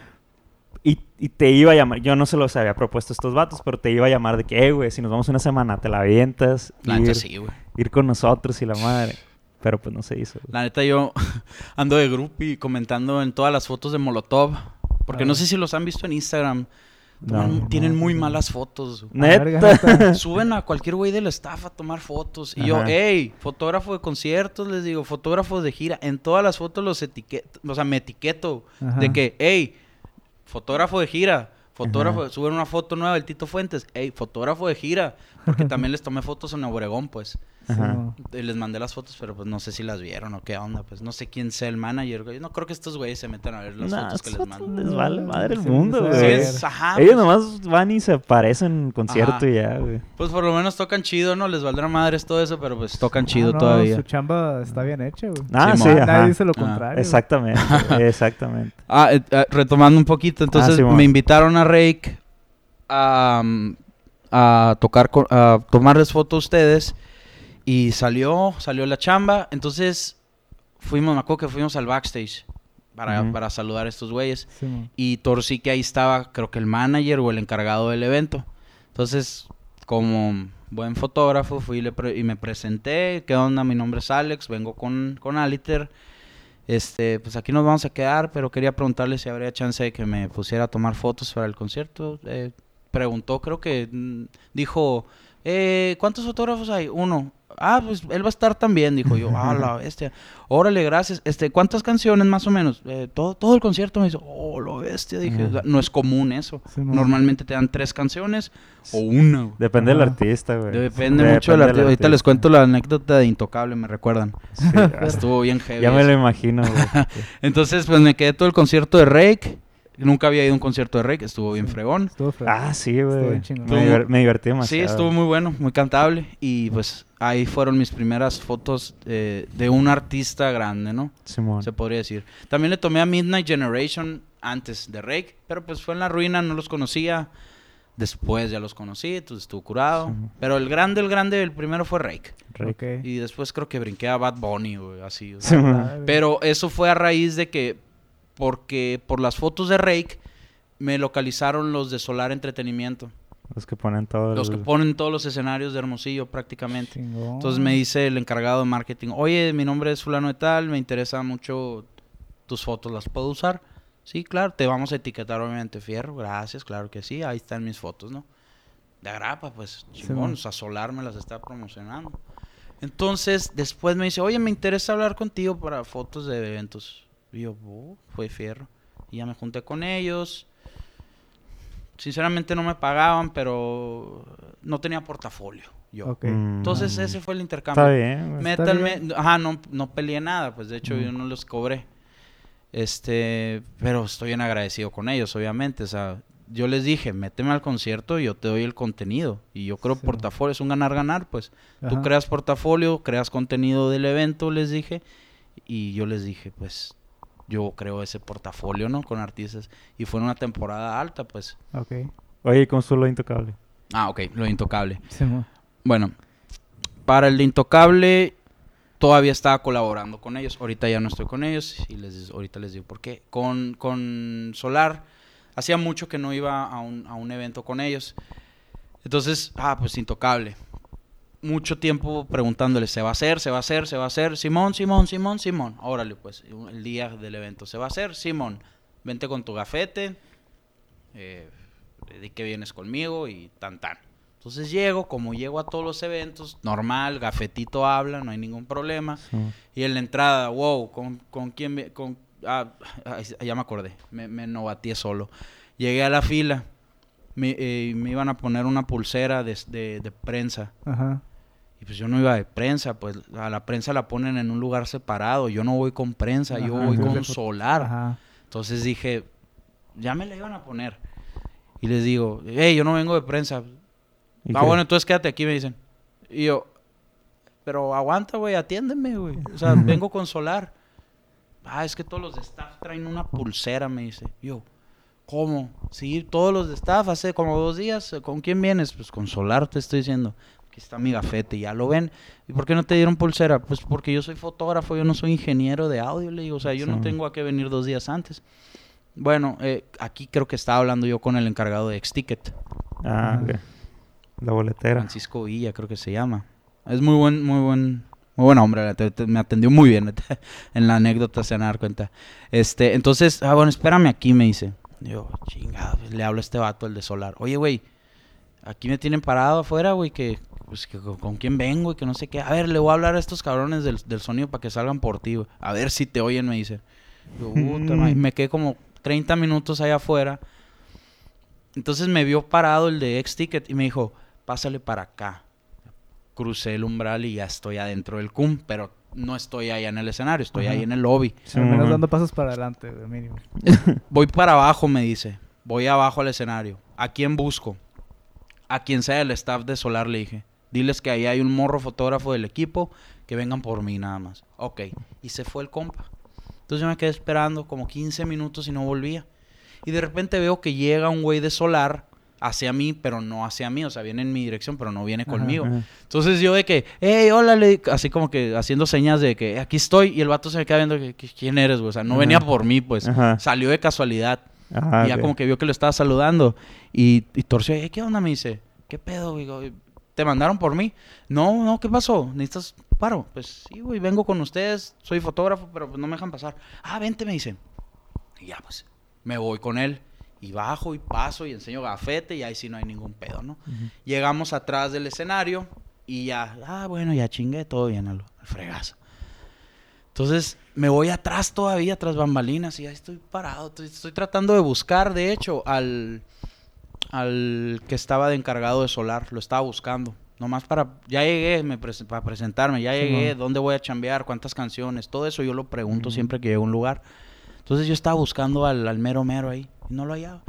Y, y te iba a llamar, yo no se los había propuesto a estos vatos, pero te iba a llamar de que, eh, güey, si nos vamos una semana, te la avientas, La ir, neta sí, güey. ir con nosotros y la madre. Pero pues no se hizo. La neta yo ando de grupo y comentando en todas las fotos de Molotov. Porque no sé si los han visto en Instagram. No, Toman- no, tienen muy no. malas fotos. Neta. Suben a cualquier güey de la estafa a tomar fotos. Y yo, hey, fotógrafo de conciertos, les digo, fotógrafo de gira. En todas las fotos los etiqueto, o sea, me etiqueto. Ajá. De que, hey, fotógrafo de gira. Fotógrafo, Ajá. suben una foto nueva del Tito Fuentes. Hey, fotógrafo de gira. Porque también les tomé fotos en Obregón, pues. Ajá. Y les mandé las fotos, pero pues no sé si las vieron o qué onda. Pues no sé quién sea el manager. güey. No creo que estos güeyes se metan a ver las Nah, fotos que les mando. Les vale madre el mundo, sí, güey. Sí, es- ajá, Ellos pues, nomás van y se aparecen en concierto Ajá. y ya, güey. pues por lo menos tocan chido, ¿no? Les valdrá madres todo eso, pero pues tocan Ah, chido no, todavía. Su chamba está bien hecha, güey. Ah, Sí, ajá. Nadie dice lo Ah, contrario. Exactamente, exactamente. Ah, eh, eh, retomando un poquito, entonces Simón. me invitaron a Rake a, mm, a tocar, con- a tomarles fotos a ustedes y salió, salió la chamba, entonces fuimos, me acuerdo que fuimos al backstage para, para saludar a estos güeyes Sí, y torcí que ahí estaba, creo que el manager o el encargado del evento, entonces como buen fotógrafo fui y, le pre- y me presenté, ¿qué onda? Mi nombre es Alex, vengo con, con Aliter. Este, pues aquí nos vamos a quedar, pero quería preguntarle si habría chance de que me pusiera a tomar fotos para el concierto. Eh, preguntó, creo que mm, dijo, eh, ¿cuántos fotógrafos hay? Uno. ah, pues él va a estar también, dijo yo, ah, la bestia. Órale, gracias. Este, ¿cuántas canciones más o menos? Eh, todo, todo el concierto me dijo, oh, lo bestia, dije, no es común eso. Sí. Normalmente te dan tres canciones o una. güey. Depende del Ajá. artista, güey. Depende mucho del artista. Ahorita les cuento la anécdota de Intocable, me recuerdan. Sí, ah, Estuvo bien heavy. ya me eso. lo imagino, güey. Entonces, pues me quedé todo el concierto de Rake. Nunca había ido a un concierto de Rake, estuvo bien fregón. Estuvo fregón. ah, sí, güey. Me, diver- me divertí Sí, demasiado. estuvo muy bueno, muy cantable. Y pues ahí fueron mis primeras fotos eh, de un artista grande, ¿no? Simón. Se podría decir. También le tomé a Midnight Generation antes de Rake, pero pues fue en la ruina, no los conocía. Después ya los conocí, entonces estuvo curado. Sí. Pero el grande, el grande, el primero fue Rake. Rey. Ok. Y después creo que brinqué a Bad Bunny, güey, así. o sea. Pero eso fue a raíz de que, porque por las fotos de Rake, me localizaron los de Solar Entretenimiento. Los que ponen todo Los que ponen todos los escenarios de Hermosillo prácticamente. Chingón. Entonces me dice el encargado de marketing, oye, mi nombre es fulano de tal, me interesa mucho tus fotos, ¿las puedo usar? Sí, claro, te vamos a etiquetar obviamente, Fierro, gracias, claro que sí, ahí están mis fotos, ¿no? De agrapa, pues, Sí, chingón, man. o sea, Solar me las está promocionando. Entonces, después me dice, oye, me interesa hablar contigo para fotos de eventos. Y yo, "Oh, fue Fierro. Y ya me junté con ellos. Sinceramente no me pagaban, pero no tenía portafolio yo. Ok. Mm. Entonces ese fue el intercambio. Está bien. Está bien. ajá, no, no peleé nada, pues de hecho yo Mm. no los cobré. Este, pero estoy bien agradecido con ellos, obviamente, o sea, yo les dije, méteme al concierto y yo te doy el contenido. Y yo creo Sí. portafolio es un ganar-ganar, pues. Tú creas portafolio, creas contenido del evento, les dije. Y yo les dije, pues, yo creo ese portafolio, ¿no? Con artistas. Y fue en una temporada alta, pues. Ok. Oye, ¿cómo estuvo lo intocable? Ah, ok, lo intocable. Sí. Bueno, para el de Intocable todavía estaba colaborando con ellos. Ahorita ya no estoy con ellos y les ahorita les digo por qué. Con, con Solar hacía mucho que no iba a un, a un evento con ellos. Entonces, ah, pues Intocable. Mucho tiempo preguntándole, ¿se va a hacer? ¿Se va a hacer? ¿Se va a hacer? Simón, Simón, Simón, Simón. Órale, pues, el día del evento. ¿Se va a hacer? Simón, vente con tu gafete. Eh, di que vienes conmigo y tan tan. Entonces llego, como llego a todos los eventos, normal, gafetito habla, no hay ningún problema. Sí. Y en la entrada, wow, ¿con, con quién? me- Con, ah, ah, ya me acordé, me, me novateé solo. Llegué a la fila, me, eh, me iban a poner una pulsera de, de- de prensa. Ajá. Y pues yo no iba de prensa, pues a la prensa la ponen en un lugar separado. Yo no voy con prensa, yo voy con solar. Ajá. Entonces dije, ya me la iban a poner. Y les digo, hey, yo no vengo de prensa. ¿Y Ah, qué? bueno, entonces quédate aquí, me dicen. Y yo, pero aguanta, güey, atiéndeme, güey. O sea, vengo con solar. Ah, es que todos los de staff traen una pulsera, me dice. Yo, ¿cómo? Sí, todos los de staff, hace como dos días. ¿Con quién vienes? Pues con solar, te estoy diciendo. Aquí está mi gafete, ya lo ven. ¿Y por qué no te dieron pulsera? Pues porque yo soy fotógrafo, yo no soy ingeniero de audio, le digo. O sea, yo no tengo a qué venir dos días antes. Bueno, eh, aquí creo que estaba hablando yo con el encargado de X-Ticket. Ah, Ajá. ok. La boletera. Francisco Villa, creo que se llama. Es muy buen, muy buen, muy buen hombre. me atendió muy bien. en la anécdota se van a dar cuenta. Este, entonces, ah, bueno, espérame aquí, me dice. Yo, chingado, pues, le hablo a este vato, el de Solar. Oye, güey, aquí me tienen parado afuera, güey, que, pues, que con, quién vengo y que no sé qué. A ver, le voy a hablar a estos cabrones del, del sonido para que salgan por ti, güey. A ver si te oyen, me dice. Yo, puta madre, me quedé como 30 minutos allá afuera. Entonces me vio parado el de X-Ticket y me dijo, pásale para acá. Crucé el umbral y ya estoy adentro del CUM, pero no estoy allá en el escenario, estoy Ajá. ahí en el lobby. Sí, Al menos dando pasos para adelante, güey, mínimo. Voy para abajo, me dice. Voy abajo al escenario. ¿A quién busco? A quien sea el staff de Solar, le dije. Diles que ahí hay un morro fotógrafo del equipo, que vengan por mí nada más. Ok. Y se fue el compa. Entonces yo me quedé esperando como 15 minutos y no volvía. Y de repente veo que llega un güey de Solar hacia mí, pero no hacia mí. O sea, viene en mi dirección, pero no viene Ajá. conmigo. Ajá. Entonces yo de que, hey, hola, le- así como que haciendo señas de que aquí estoy. Y el vato se me queda viendo que, ¿quién eres, güey? O sea, no Ajá. venía por mí, pues. Ajá. Salió de casualidad. Ajá, y ya ok. como que vio que lo estaba saludando. Y, y torció, "Eh, ¿qué onda? Me dice, ¿qué pedo? güey? ¿Te mandaron por mí? No, no, ¿qué pasó? ¿Necesitas paro? Pues sí, güey, vengo con ustedes, soy fotógrafo, pero pues no me dejan pasar. Ah, vente, me dicen. Y ya, pues, me voy con él. Y bajo y paso y enseño gafete y ahí sí no hay ningún pedo, ¿no? Llegamos atrás del escenario Y ya, ah, bueno, ya chingué, todo bien al, al fregazo. Entonces me voy atrás todavía, tras bambalinas, y ahí estoy parado. Estoy, estoy tratando de buscar, de hecho, al, al que estaba de encargado de solar. Lo estaba buscando. Nomás para, ya llegué me para presentarme, ya Sí, llegué, man. dónde voy a chambear, cuántas canciones, todo eso yo lo pregunto siempre que llego a un lugar. Entonces yo estaba buscando al, al mero mero ahí y no lo hallaba.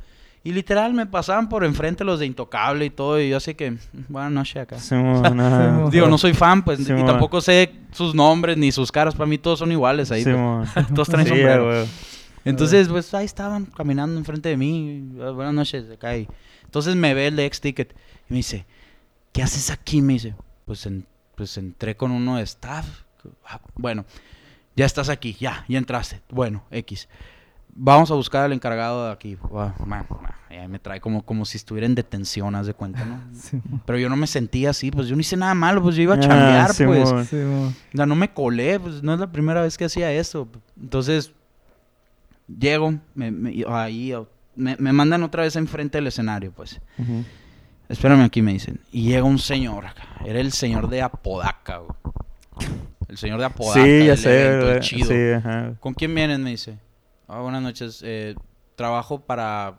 Y literal me pasaban por enfrente los de Intocable y todo, y yo así que, buenas noches acá. Simón, ajá. Simón. Digo, no soy fan, pues, y Simón. tampoco sé sus nombres ni sus caras. Para mí todos son iguales ahí. pues. Simón. Todos traen Sí, sombrero. güey. Entonces, pues ahí estaban caminando enfrente de mí. "Ah, Buenas noches, acá. y- Entonces me ve el de X-Ticket y me dice, ¿qué haces aquí? Me dice, pues, en- pues entré con uno de staff. "Ah, Bueno, ya estás aquí, ya, ya entraste. Bueno, X. Vamos a buscar al encargado de aquí. Ah, man, man, y ahí me trae como, como si estuviera en detención, haz de cuenta, ¿no? Sí. Pero yo no me sentía así, pues yo no hice nada malo, pues yo iba a Ah, chambear, pues. Sí. O sea, no me colé, pues no es la primera vez que hacía eso. Entonces, llego, me, me- ahí, me, me mandan otra vez enfrente del escenario, pues. Espérame aquí, me dicen. Y llega un señor acá. Era el señor de Apodaca, güey. El señor de Apodaca. Sí, ya sé. evento, el chido. Sí, ajá. ¿Con quién vienes? Me dice. Ah, buenas noches. eh, trabajo para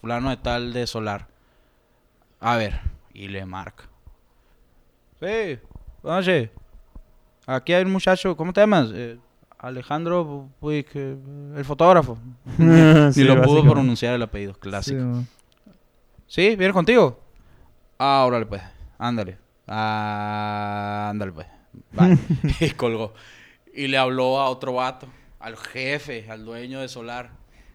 fulano de tal de Solar. A ver. Y le marca. Sí. Buenas noches. Aquí hay un muchacho. ¿Cómo te llamas? Eh, Alejandro Puig, eh, el fotógrafo. Sí, lo pudo pronunciar el apellido. Sí, Clásico. mo. ¿Sí? ¿Viene contigo? Ah, órale pues. Ándale. Ah, ándale pues. Bye. y colgó. Y le habló a otro vato. Al jefe, al dueño de Solar.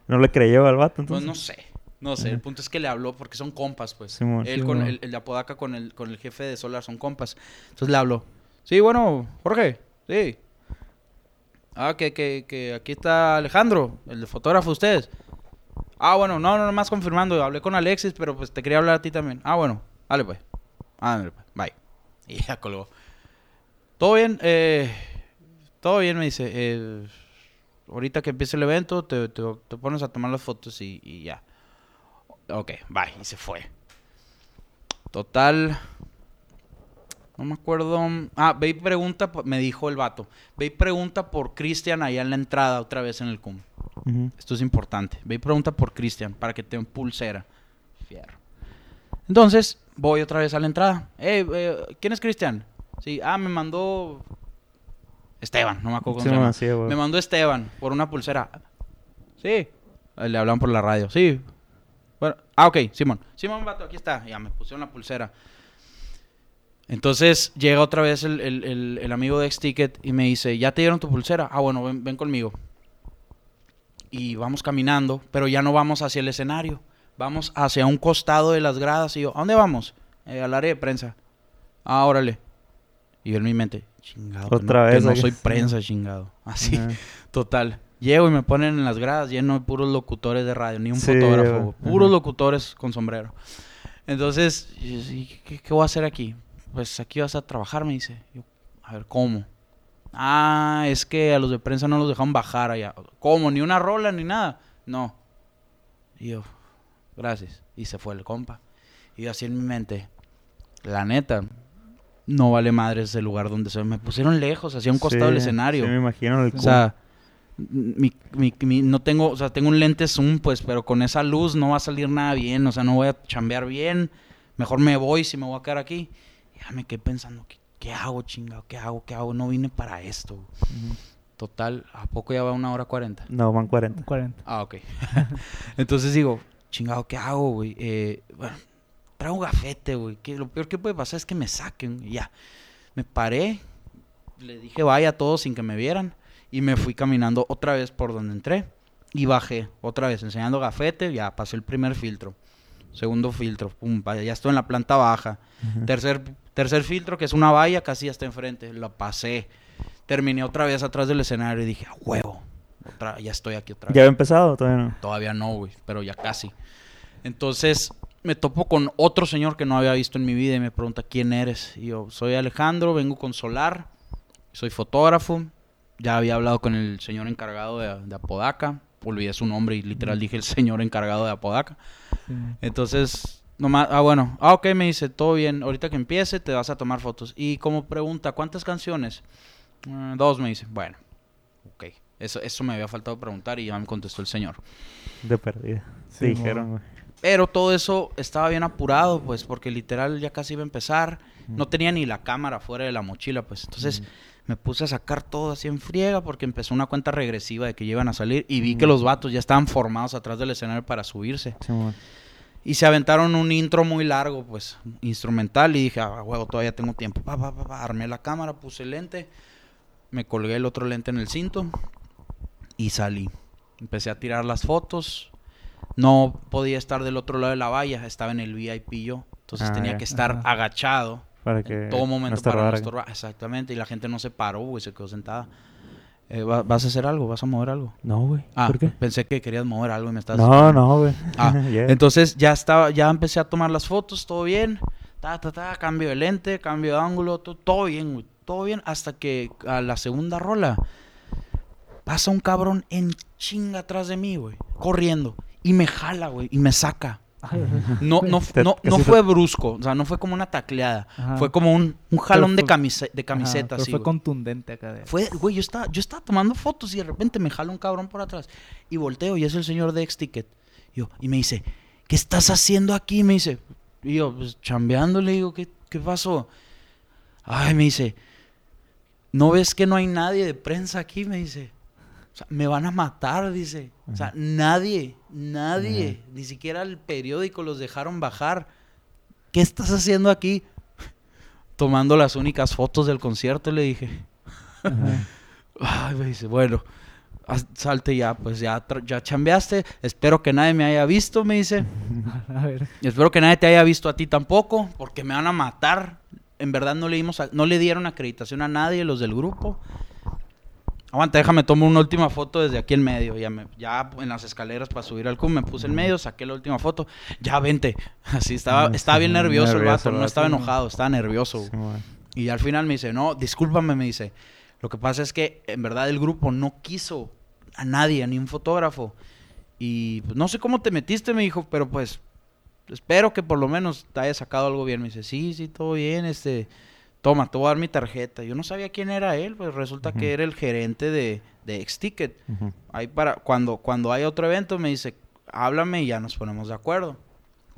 No le creyó al vato, Pues entonces. no sé. No sé. El punto es que le habló porque son compas, pues. Simón. Él con el, el de Apodaca con el, con el jefe de Solar son compas. Entonces le habló. Sí, bueno, Jorge. Sí. Ah, que, que, que aquí está Alejandro, el fotógrafo de ustedes. Ah, bueno, no, no, nomás confirmando. Hablé con Alexis, pero pues te quería hablar a ti también. Ah, bueno, dale pues. Ándale pues, bye. Y ya colgó. ¿Todo bien? Eh, todo bien, me dice. Ahorita que empiece el evento, te pones a tomar las fotos y, y ya. Ok, bye. Y se fue. Total. No me acuerdo. Ah, y pregunta, me dijo el vato. Y pregunta por Cristian allá en la entrada, otra vez en el CUM. Esto es importante. Y pregunta por Cristian para que te pulsera. Fierro. Entonces, voy otra vez a la entrada. Eh, eh, ¿Quién es Cristian? Sí, ah, me mandó Esteban, no me acuerdo cómo se llama. Me mandó Esteban por una pulsera. Sí. Eh, Le hablan por la radio. Sí. Bueno, ah, ok, Simón. Simón, vato, aquí está. Ya me pusieron la pulsera. Entonces llega otra vez el, el- el- el amigo de X-Ticket y me dice, ¿ya te dieron tu pulsera? Ah, bueno, ven, ven conmigo. Y vamos caminando, pero ya no vamos hacia el escenario. Vamos hacia un costado de las gradas. Y yo, ¿a dónde vamos? "Eh, al área de prensa. Ah, órale. Y yo en mi mente, chingado. que Otra no, que vez no aquí. soy prensa, chingado. Así. Total. Llego y me ponen en las gradas lleno de puros locutores de radio, ni un Sí, fotógrafo, puros locutores con sombrero. Entonces, ¿qué, qué voy a hacer aquí? Pues aquí vas a trabajar, me dice. Yo, a ver, ¿cómo? Ah, es que a los de prensa no los dejaron bajar allá. ¿Cómo? ¿Ni una rola ni nada? No. Y yo, gracias. Y se fue el compa. Y yo así en mi mente, la neta, no vale madre ese lugar donde se me pusieron lejos, hacia un costado del Sí, escenario. Sí, me imagino el O sea, mi, mi- mi- no tengo, o sea, tengo un lente zoom, pues, pero con esa luz no va a salir nada bien, o sea, no voy a chambear bien. Mejor me voy si me voy a quedar aquí. Ya me quedé pensando, ¿qué, qué hago, chingado? ¿Qué hago? ¿Qué hago? No vine para esto. Total, ¿a poco ya va una hora cuarenta? No, van 40. 40. Ah, ok. Entonces digo, chingado, ¿qué hago, güey? Eh, bueno, traigo gafete, güey. que Lo peor que puede pasar es que me saquen. Y ya. Me paré, le dije vaya a todos sin que me vieran. Y me fui caminando otra vez por donde entré. Y bajé, otra vez, enseñando gafete. Ya pasé el primer filtro. Segundo filtro, pum, ya estoy en la planta baja. Tercer, tercer filtro, que es una valla, casi hasta enfrente. Lo pasé. Terminé otra vez atrás del escenario y dije, a huevo. Otra, ya estoy aquí otra vez. ¿Ya había empezado? Todavía no. Todavía no, güey, pero ya casi. Entonces me topo con otro señor que no había visto en mi vida y me pregunta quién eres. Y yo, soy Alejandro, vengo con Solar, soy fotógrafo. Ya había hablado con el señor encargado de, de Apodaca. Olvidé su nombre y literal dije el señor encargado de Apodaca. Sí. Entonces Nomás, ah, bueno. Ah, ok, me dice, todo bien. Ahorita que empiece te vas a tomar fotos. Y como pregunta, ¿cuántas canciones? "Mm, dos, me dice. Bueno, ok. Eso, eso me había faltado preguntar y ya me contestó el señor. De perdida. Sí, dijeron, güey. Pero todo eso estaba bien apurado, pues, porque literal ya casi iba a empezar. No tenía ni la cámara fuera de la mochila, pues. Entonces me puse a sacar todo así en friega porque empezó una cuenta regresiva de que iban a salir y vi que los vatos ya estaban formados atrás del escenario para subirse. Y se aventaron un intro muy largo, pues, instrumental. Y dije, ah, huevo, todavía tengo tiempo. Pa, pa, pa. Armé la cámara, puse el lente, me colgué el otro lente en el cinto y salí. Empecé a tirar las fotos. No podía estar del otro lado de la valla, estaba en el VIP yo. Entonces Ah, tenía que estar agachado Para que en todo momento no para no estorbar. Exactamente, y la gente no se paró, güey, se quedó sentada. Eh, ¿va- ¿Vas a hacer algo? ¿Vas a mover algo? No, güey. Ah, ¿Por qué? pensé que querías mover algo y me estabas... No, no, güey. Ah, Ya. Entonces ya estaba, ya empecé a tomar las fotos, todo bien. Ta, ta, ta, cambio de lente, cambio de ángulo, to- todo bien, güey, todo bien. Hasta que a la segunda rola pasa un cabrón en chinga atrás de mí, güey, corriendo. Y me jala, güey, y me saca. No, no, no, no fue brusco, o sea, no fue como una tacleada. Ajá. Fue como un, un jalón de, camise- de Ajá, camiseta, pero así, fue güey. contundente acá. De... Fue, güey, yo estaba, yo estaba tomando fotos y de repente me jala un cabrón por atrás. Y volteo y es el señor de X-Ticket. Yo- y me dice, ¿qué estás haciendo aquí? Me dice. Y yo, pues chambeando, le digo, ¿qué, ¿qué pasó? Ay, me dice, ¿no ves que no hay nadie de prensa aquí? Me dice. O sea, me van a matar, dice. O sea, nadie, nadie, ni siquiera el periódico los dejaron bajar. ¿Qué estás haciendo aquí? Tomando las únicas fotos del concierto, le dije. Ay, me dice, bueno, salte ya, pues ya, ya chambeaste. Espero que nadie me haya visto, me dice. A ver. Y espero que nadie te haya visto a ti tampoco, porque me van a matar. En verdad no le, dimos a- no le dieron acreditación a nadie los del grupo. Aguanta, déjame tomo una última foto desde aquí en medio. Ya, me, ya en las escaleras para subir al cum me puse en medio, saqué la última foto. Ya vente. Así estaba, Mm, estaba bien sí, nervioso, el vato, no estaba ¿no? enojado, estaba nervioso. Y al final me dice, no, discúlpame, me dice. Lo que pasa es que en verdad el grupo no quiso a nadie, a ni un fotógrafo. Y pues, no sé cómo te metiste, me dijo, pero pues espero que por lo menos te haya sacado algo bien. Me dice, sí, sí, todo bien, este, toma, te voy a dar mi tarjeta. Yo no sabía quién era él, pues resulta que era el gerente de, de X-Ticket. Ahí para, cuando, cuando hay otro evento me dice, háblame y ya nos ponemos de acuerdo.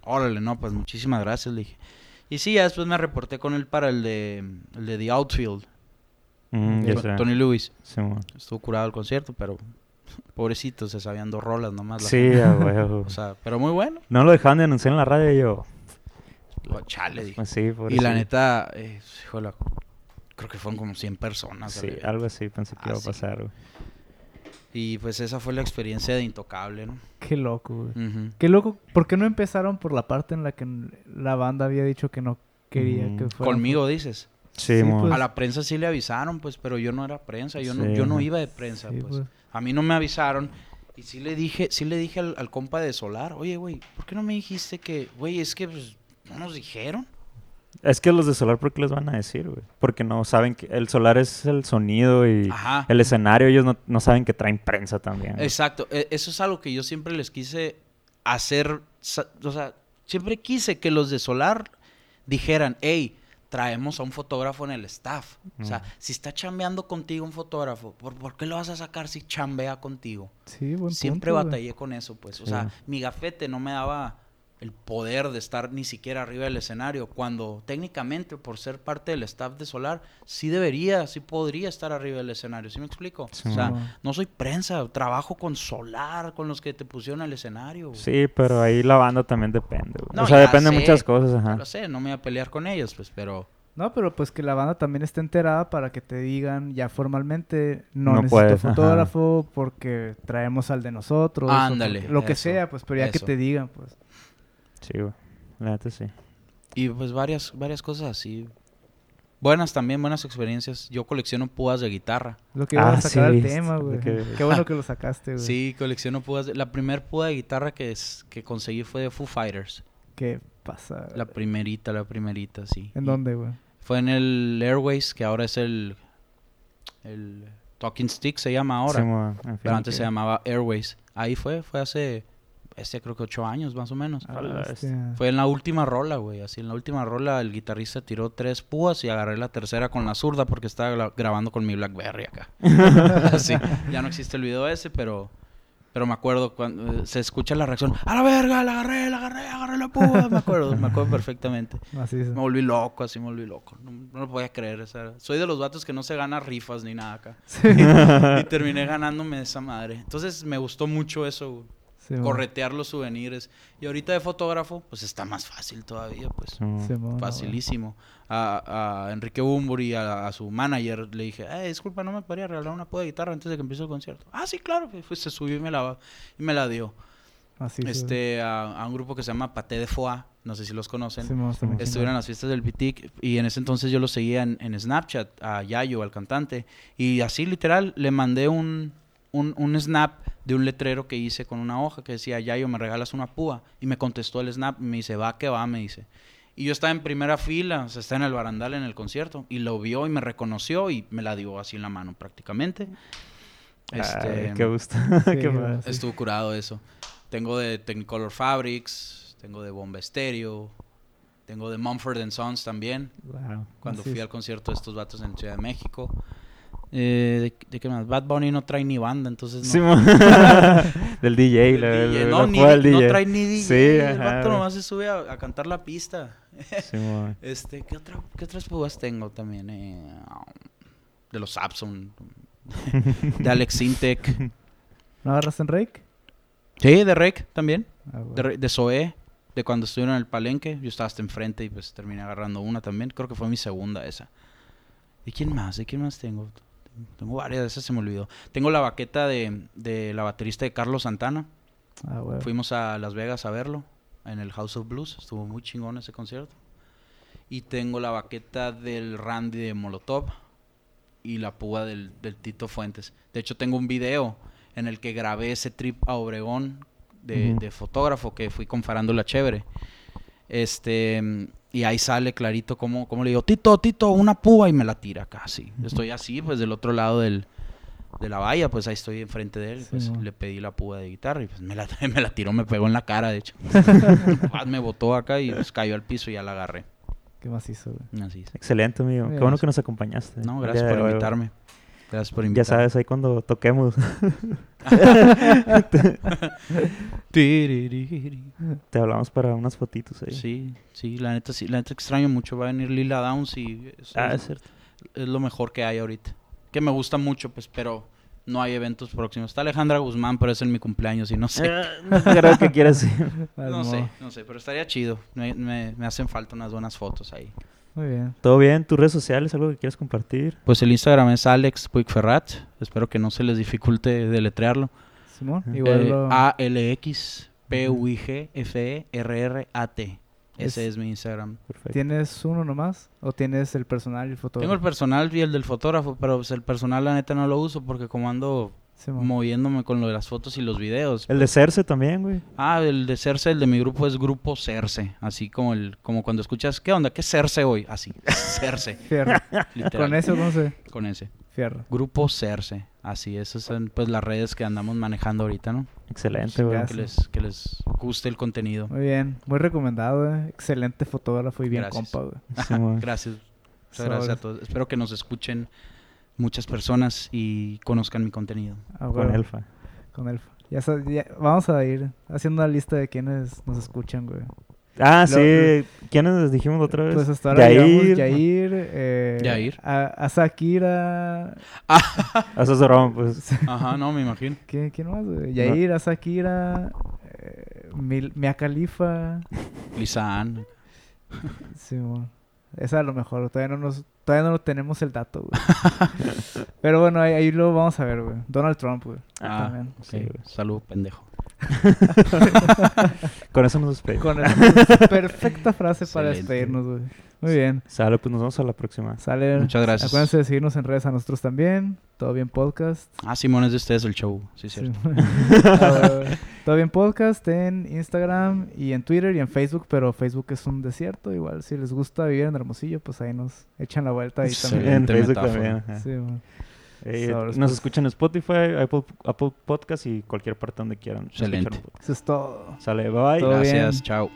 Órale, no, pues muchísimas gracias, le dije. Y sí, ya después me reporté con él para el de, el de The Outfield, Mm. Tony Lewis. Estuvo curado el concierto, pero pobrecito, se sabían dos rolas nomás. la Sí, a. O sea, pero muy bueno. No lo dejaban de anunciar en la radio yo. Oh, Chale, dije. Pues sí, por Y la neta, eh, híjole, creo que fueron como 100 personas. Sí, algo así pensé que Ah, iba a sí. pasar, güey. Y pues esa fue la experiencia de Intocable, ¿no? Qué loco, güey. Ujú. Qué loco. ¿Por qué no empezaron por la parte en la que la banda había dicho que no quería Mm. que fuera? Conmigo, dices. Sí, Sí, pues. A la prensa sí le avisaron, pues, pero yo no era prensa, yo no, Sí, yo no iba de prensa, Sí, pues. pues. A mí no me avisaron. Y sí le dije, sí le dije al, al compa de Solar, oye, güey, ¿por qué no me dijiste que, güey, es que pues, no nos dijeron? Es que los de Solar, ¿por qué les van a decir, güey? Porque no saben que el Solar es el sonido y Ajá. el escenario. Ellos no, no saben que traen prensa también. güey. Exacto, e- eso es algo que yo siempre les quise hacer, o sea, siempre quise que los de Solar dijeran, hey, traemos a un fotógrafo en el staff. O sea, Mm. si está chambeando contigo un fotógrafo, ¿por, por qué lo vas a sacar si chambea contigo? Sí, buen Siempre punto, güey. batallé con eso, pues. O Sí. sea, mi gafete no me daba el poder de estar ni siquiera arriba del escenario, cuando técnicamente, por ser parte del staff de Solar, sí debería, sí podría estar arriba del escenario, ¿sí me explico? Sí, o sea, no soy prensa, trabajo con Solar, con los que te pusieron al escenario. güey. Sí, pero ahí la banda también depende, güey. No, o sea, depende de sé, muchas cosas, ajá. lo sé, no me voy a pelear con ellos, pues, pero... No, pero pues que la banda también esté enterada para que te digan ya formalmente no, No necesito puedes, ajá. fotógrafo porque traemos al de nosotros. Ándale, Lo que eso, sea, pues, pero ya que te digan, pues. Sí, güey. La neta sí. Y pues varias, varias cosas así. Buenas también, buenas experiencias. Yo colecciono púas de guitarra. Lo que iba Ah, a sacar sí, el tema, güey. que- Qué bueno que lo sacaste, güey. Sí, colecciono púas. de- La primer púa de guitarra que, es, que conseguí fue de Foo Fighters. ¿Qué pasa? La primerita, la primerita, sí. ¿En Y dónde, güey? Fue en el Airways, que ahora es el, el Talking Stick, se llama ahora. Sí, mo, en fin, pero antes que- se llamaba Airways. Ahí fue, fue hace bestia, creo que ocho años más o menos. La la. Fue en la última rola, güey. Así en la última rola el guitarrista tiró tres púas y agarré la tercera con la zurda porque estaba gra- grabando con mi Blackberry acá. Así. Ya no existe el video ese, pero pero me acuerdo cuando eh, se escucha la reacción. ¡A la verga! ¡La agarré! ¡La agarré! ¡Agarré la púa! Me acuerdo, me acuerdo perfectamente. Macizo. Me volví loco, así me volví loco. No, no lo podía creer. o sea, soy de los vatos que no se gana rifas ni nada acá. Sí. y terminé ganándome esa madre. Entonces me gustó mucho eso, güey Sí, corretear los souvenirs. Y ahorita de fotógrafo, pues está más fácil todavía, pues. Sí, Facilísimo. A, a Enrique Bumburi, a, a su manager, le dije, eh, disculpa, ¿no me podría regalar una puta de guitarra antes de que empiece el concierto? Ah, sí, claro. Pues se subió y me la, y me la dio. Macizo, güey. Este, a, a un grupo que se llama Paté de Foie, no sé si los conocen. Sí, Estuvieron en las fiestas del Pitic y en ese entonces yo lo seguía en, en Snapchat a Yayo, al cantante. Y así literal le mandé un, un, un snap de un letrero que hice con una hoja que decía, Yayo, me regalas una púa. Y me contestó el snap y me dice, va que va, me dice. Y yo estaba en primera fila, o sea, estaba en el barandal en el concierto. Y lo vio y me reconoció y me la dio así en la mano prácticamente. Este, Ay, qué gusto. Sí, qué. Sí. Estuvo curado eso. Tengo de Technicolor Fabrics, tengo de Bomba Estéreo, tengo de Mumford and Sons también, Wow. cuando Así fui es. al concierto de estos vatos en Ciudad de México. Eh, ¿de, de qué más? Bad Bunny no trae ni banda, entonces no. Simón. del DJ, la, DJ, la- no, la ni, no DJ. trae ni DJ. Sí, el ajá, nomás se sube a, a cantar la pista. Simón. Este, ¿qué, otra, ¿Qué otras púas tengo también? Eh, de los Sapson. de Alex Sintek. ¿No agarras en Rake? Sí, de Rec también. Ah. De, de de cuando estuvieron en el palenque. Yo estaba hasta enfrente y pues terminé agarrando una también. Creo que fue mi segunda esa. ¿De quién más? ¿De quién más tengo? Tengo varias, de esas se me olvidó. Tengo la baqueta de, de la baterista de Carlos Santana. Ah, güey. Fuimos a Las Vegas a verlo en el House of Blues. Estuvo muy chingón ese concierto. Y tengo la baqueta del Randy de Molotov y la púa del, del Tito Fuentes. De hecho, tengo un video en el que grabé ese trip a Obregón de, Ujú. de fotógrafo que fui con Farándula Chévere. Este, y ahí sale clarito como, como le digo, Tito, Tito, una púa y me la tira casi. Estoy así, pues del otro lado del, de la valla, pues ahí estoy enfrente de él. Sí, pues le pedí la púa de guitarra y pues me la, me la tiró, me pegó en la cara, de hecho. Me botó acá y pues, cayó al piso y ya la agarré. Qué macizo, güey. Así es. Excelente, amigo. Qué bueno que nos acompañaste. No, gracias por invitarme. Gracias por güey. Ya sabes, ahí cuando toquemos, te hablamos para unas fotitos ahí. Sí, sí, la neta sí, la neta extraño mucho. Va a venir Lila Downs y es, Ah, es- es cierto. es lo mejor que hay ahorita. Que me gusta mucho, pues, pero no hay eventos próximos. Está Alejandra Guzmán, pero es en mi cumpleaños y no sé. Eh, no creo que quieras ir. No sé, no sé, pero estaría chido. Me, me- me hacen falta unas buenas fotos ahí. Muy bien. ¿Todo bien? ¿Tus redes sociales? ¿Algo que quieras compartir? Pues el Instagram es Alex Puigferrat. Espero que no se les dificulte deletrearlo. Simón, Eh, igual Eh, lo... A-L-X P-U-I-G-F-E-R-R-A-T. Ese Es- es mi Instagram. Perfecto. ¿Tienes uno nomás? ¿O tienes el personal y el fotógrafo? Tengo el personal y el del fotógrafo, pero pues, el personal la neta no lo uso porque como ando Moviéndome con lo de las fotos y los videos. El de Cerce también, güey. Ah, el de Cerce, el de mi grupo es Grupo Cerce. Así como el como cuando escuchas, ¿qué onda? ¿Qué Cerce hoy? Así, Cerce. Fierro. Con eso, no sé. Con ese. Fierro. Grupo Cerce. Así, esas son pues las redes que andamos manejando ahorita, ¿no? Excelente, güey. Que les, que les guste el contenido. Muy bien. Muy recomendado, eh. Excelente fotógrafo y bien Gracias. compa, güey. Simón. Gracias. Muchas gracias a todos. Espero que nos escuchen muchas personas y conozcan mi contenido. Ah, Con huevo. Elfa. Con Elfa. Ya, ya- vamos a ir haciendo una lista de quienes nos escuchan, güey. Ah, Lo- sí. ¿Quiénes les dijimos otra vez? Pues hasta ahora Yair. Yair, eh, Yair. A, a Sakira, Ah, broma, pues. Ajá, no, me imagino. ¿quién, quién más? güey? Yair, a Sakira, eh, Mil- Mia Khalifa, Lisan. sí, mo. esa a lo mejor, todavía no nos, todavía no tenemos el dato, güey. Pero bueno, ahí, ahí lo vamos a ver, güey. Donald Trump, güey. Ah, también. ok. Sí, güey. Salud, pendejo. Con eso nos despedimos. Con el- perfecta frase para Excelente. despedirnos, güey. Muy bien. Sale, pues nos vemos a la próxima. Sale. Muchas gracias. Acuérdense de seguirnos en redes a nosotros también. Todo bien podcast. Ah, Simón es de ustedes el show. Sí, cierto. Sí. Ah. Todo bien podcast en Instagram y en Twitter y en Facebook, pero Facebook es un desierto. Igual si les gusta vivir en Hermosillo, pues ahí nos echan la vuelta ahí Sí. también. En Facebook metáfora. también. ajá. Sí. Eh, nos pues. escuchan en Spotify, Apple, Apple Podcast y cualquier parte donde quieran. Excelente. Eso es todo. Sale, bye. Todo Gracias, bien. chao.